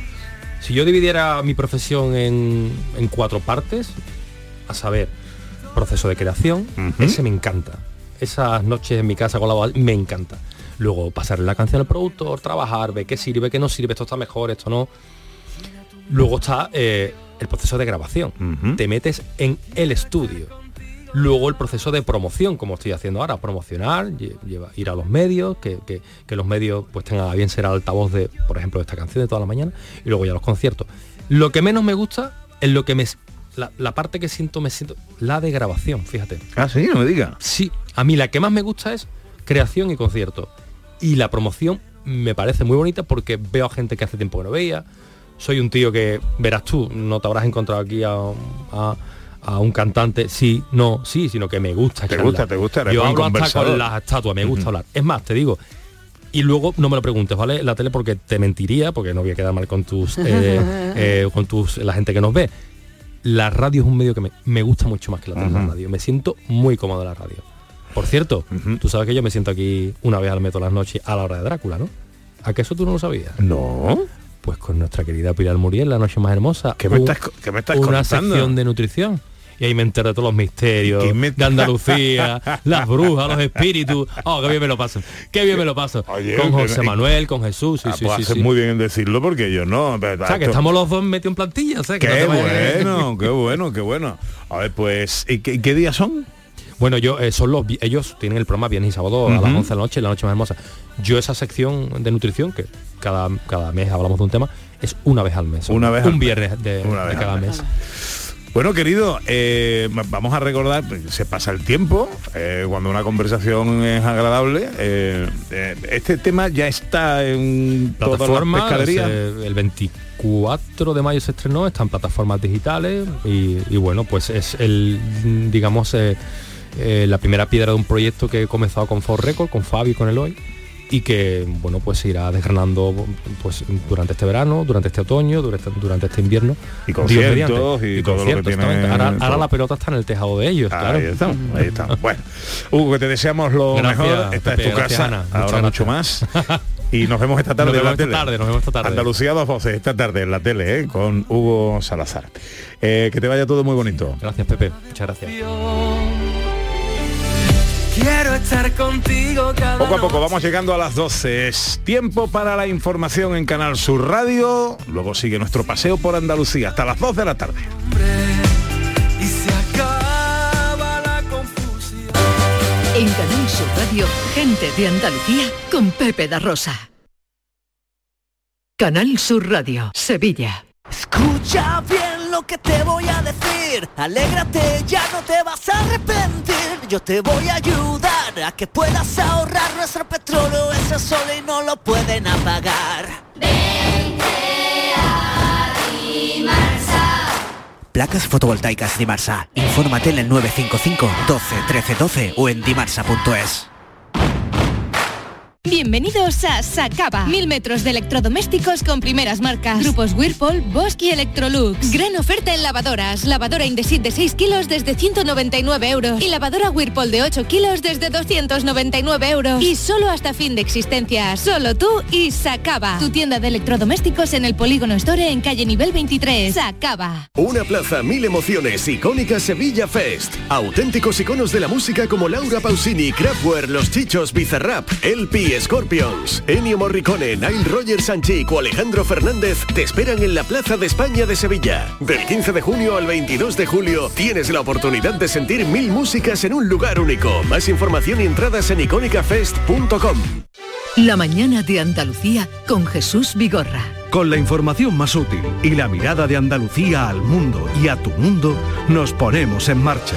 Si yo dividiera mi profesión en, en cuatro partes, a saber, proceso de creación, ese me encanta. Esas noches en mi casa con la voz, me encanta. Luego pasarle la canción al productor, trabajar, ver qué sirve, qué no sirve, esto está mejor, esto no. Luego está eh, el proceso de grabación. Te metes en el estudio. Luego el proceso de promoción, como estoy haciendo ahora, promocionar, lle- lleva- ir a los medios, que, que- que los medios pues tengan a bien ser altavoz de, por ejemplo, de esta canción de toda la mañana, y luego ya los conciertos. Lo que menos me gusta es lo que me la, la parte que siento, me siento, la de grabación, fíjate. Ah, sí, no me diga. Sí, a mí la que más me gusta es creación y concierto. Y la promoción me parece muy bonita porque veo a gente que hace tiempo que no veía. Soy un tío que, verás tú, no te habrás encontrado aquí a, a- a un cantante, sí, no, sí, sino que me gusta. Te charlar. gusta, te gusta, eres Yo hablo hasta con las estatuas, me gusta hablar. Es más, te digo, y luego no me lo preguntes, ¿vale? La tele porque te mentiría, porque no voy a quedar mal con tus, [LAUGHS] eh, eh, con tus, la gente que nos ve. La radio es un medio que me, me gusta mucho más que la tele, la Ujú. radio. Me siento muy cómodo en la radio. Por cierto, tú sabes que yo me siento aquí una vez al mes todas las noches a la hora de Drácula, ¿no? ¿A que eso tú no lo sabías? No. Pues con nuestra querida Pilar Muriel, la noche más hermosa. ¿Qué me un- estás qué me estás Una contando? sección de nutrición. Y ahí me entero de todos los misterios ¿Qué me- de Andalucía, [LAUGHS] las brujas, los espíritus. Oh, qué bien me lo paso. Qué bien me lo paso. Oye, con pero- José Manuel, con Jesús. Sí, Ah, sí, pues sí, muy bien en decirlo porque yo no. O sea, que estamos los dos metidos en plantilla. o sea, que Qué bueno, qué bueno, qué bueno. A ver, pues, ¿y qué, qué días son? Bueno, yo eh, son los ellos tienen el programa viernes y sábado a las Ujú. 11 de la noche, la noche más hermosa. Yo esa sección de nutrición que cada, cada mes hablamos de un tema es una vez al mes. Una vez un al viernes de, Una de vez cada mes. Bueno, querido, eh, va- vamos a recordar, se pasa el tiempo, eh, cuando una conversación es agradable. eh, este tema ya está en plataformas el 24 de mayo se estrenó está en plataformas digitales y, y bueno pues es el digamos eh, la primera piedra de un proyecto que he comenzado con For Record con Fabi y con Eloy y que bueno pues se irá desgranando pues durante este verano durante este otoño durante, durante este invierno Y conciertos mediante. y todo lo que conciertos, tiene- exactamente. ahora, la pelota está en el tejado de ellos claro Ahí estamos, [LAUGHS] ahí estamos. Bueno, Hugo, que te deseamos lo Gracias, mejor. Esta Pepe, es tu gracias, casa, Ana. Ahora mucho más. Y nos vemos esta [LAUGHS] tarde Nos en la esta tele. tarde, nos vemos esta tarde. Andalucía dos voces esta tarde en la tele, ¿eh? con Hugo Salazar. Eh, que te vaya todo muy bonito. Gracias, Pepe. Muchas gracias. Quiero estar contigo cada Poco a poco vamos llegando a las 12. Es tiempo para la información en Canal Sur Radio. Luego sigue nuestro paseo por Andalucía hasta las 2 de la tarde. y se acaba la confusión. En Canal Sur Radio, gente de Andalucía con Pepe da Rosa. Canal Sur Radio, Sevilla. Escucha bien lo que te voy a decir. Alégrate, ya no te vas a arrepentir. Yo te voy a ayudar a que puedas ahorrar nuestro petróleo. Ese sol y no lo pueden apagar. Placas fotovoltaicas Dimarsa. Infórmate en el 955 12 13 12 o en dimarsa.es. Bienvenidos a Sacaba. Mil metros de electrodomésticos con primeras marcas. Grupos Whirlpool, Bosch y Electrolux. Gran oferta en lavadoras. Lavadora Indesit de 6 kilos desde 199 euros. Y lavadora Whirlpool de 8 kilos desde 299 euros. Y solo hasta fin de existencia. Solo tú y Sacaba. Tu tienda de electrodomésticos en el Polígono Store en calle nivel 23. Sacaba. Una plaza, mil emociones, icónica Sevilla Fest. Auténticos iconos de la música como Laura Pausini, Kraftwerk, Los Chichos, Bizarrap, El Scorpions, Ennio Morricone, Nile Rogers Sanchik o Alejandro Fernández te esperan en la Plaza de España de Sevilla. Del 15 de junio al 22 de julio tienes la oportunidad de sentir mil músicas en un lugar único. Más información y entradas en icónicafest.com. La mañana de Andalucía con Jesús Vigorra. Con la información más útil y la mirada de Andalucía al mundo y a tu mundo, nos ponemos en marcha.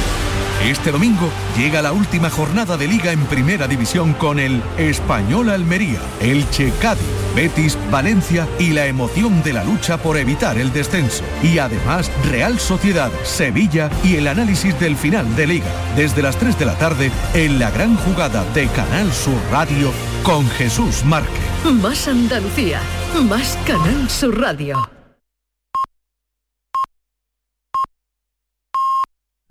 Este domingo llega la última jornada de liga en primera división con el Español Almería, el Cádiz, Betis, Valencia y la emoción de la lucha por evitar el descenso. Y además Real Sociedad, Sevilla y el análisis del final de liga. Desde las 3 de la tarde en la gran jugada de Canal Sur Radio con Jesús Márquez. Más Andalucía, más Canal Sur Radio.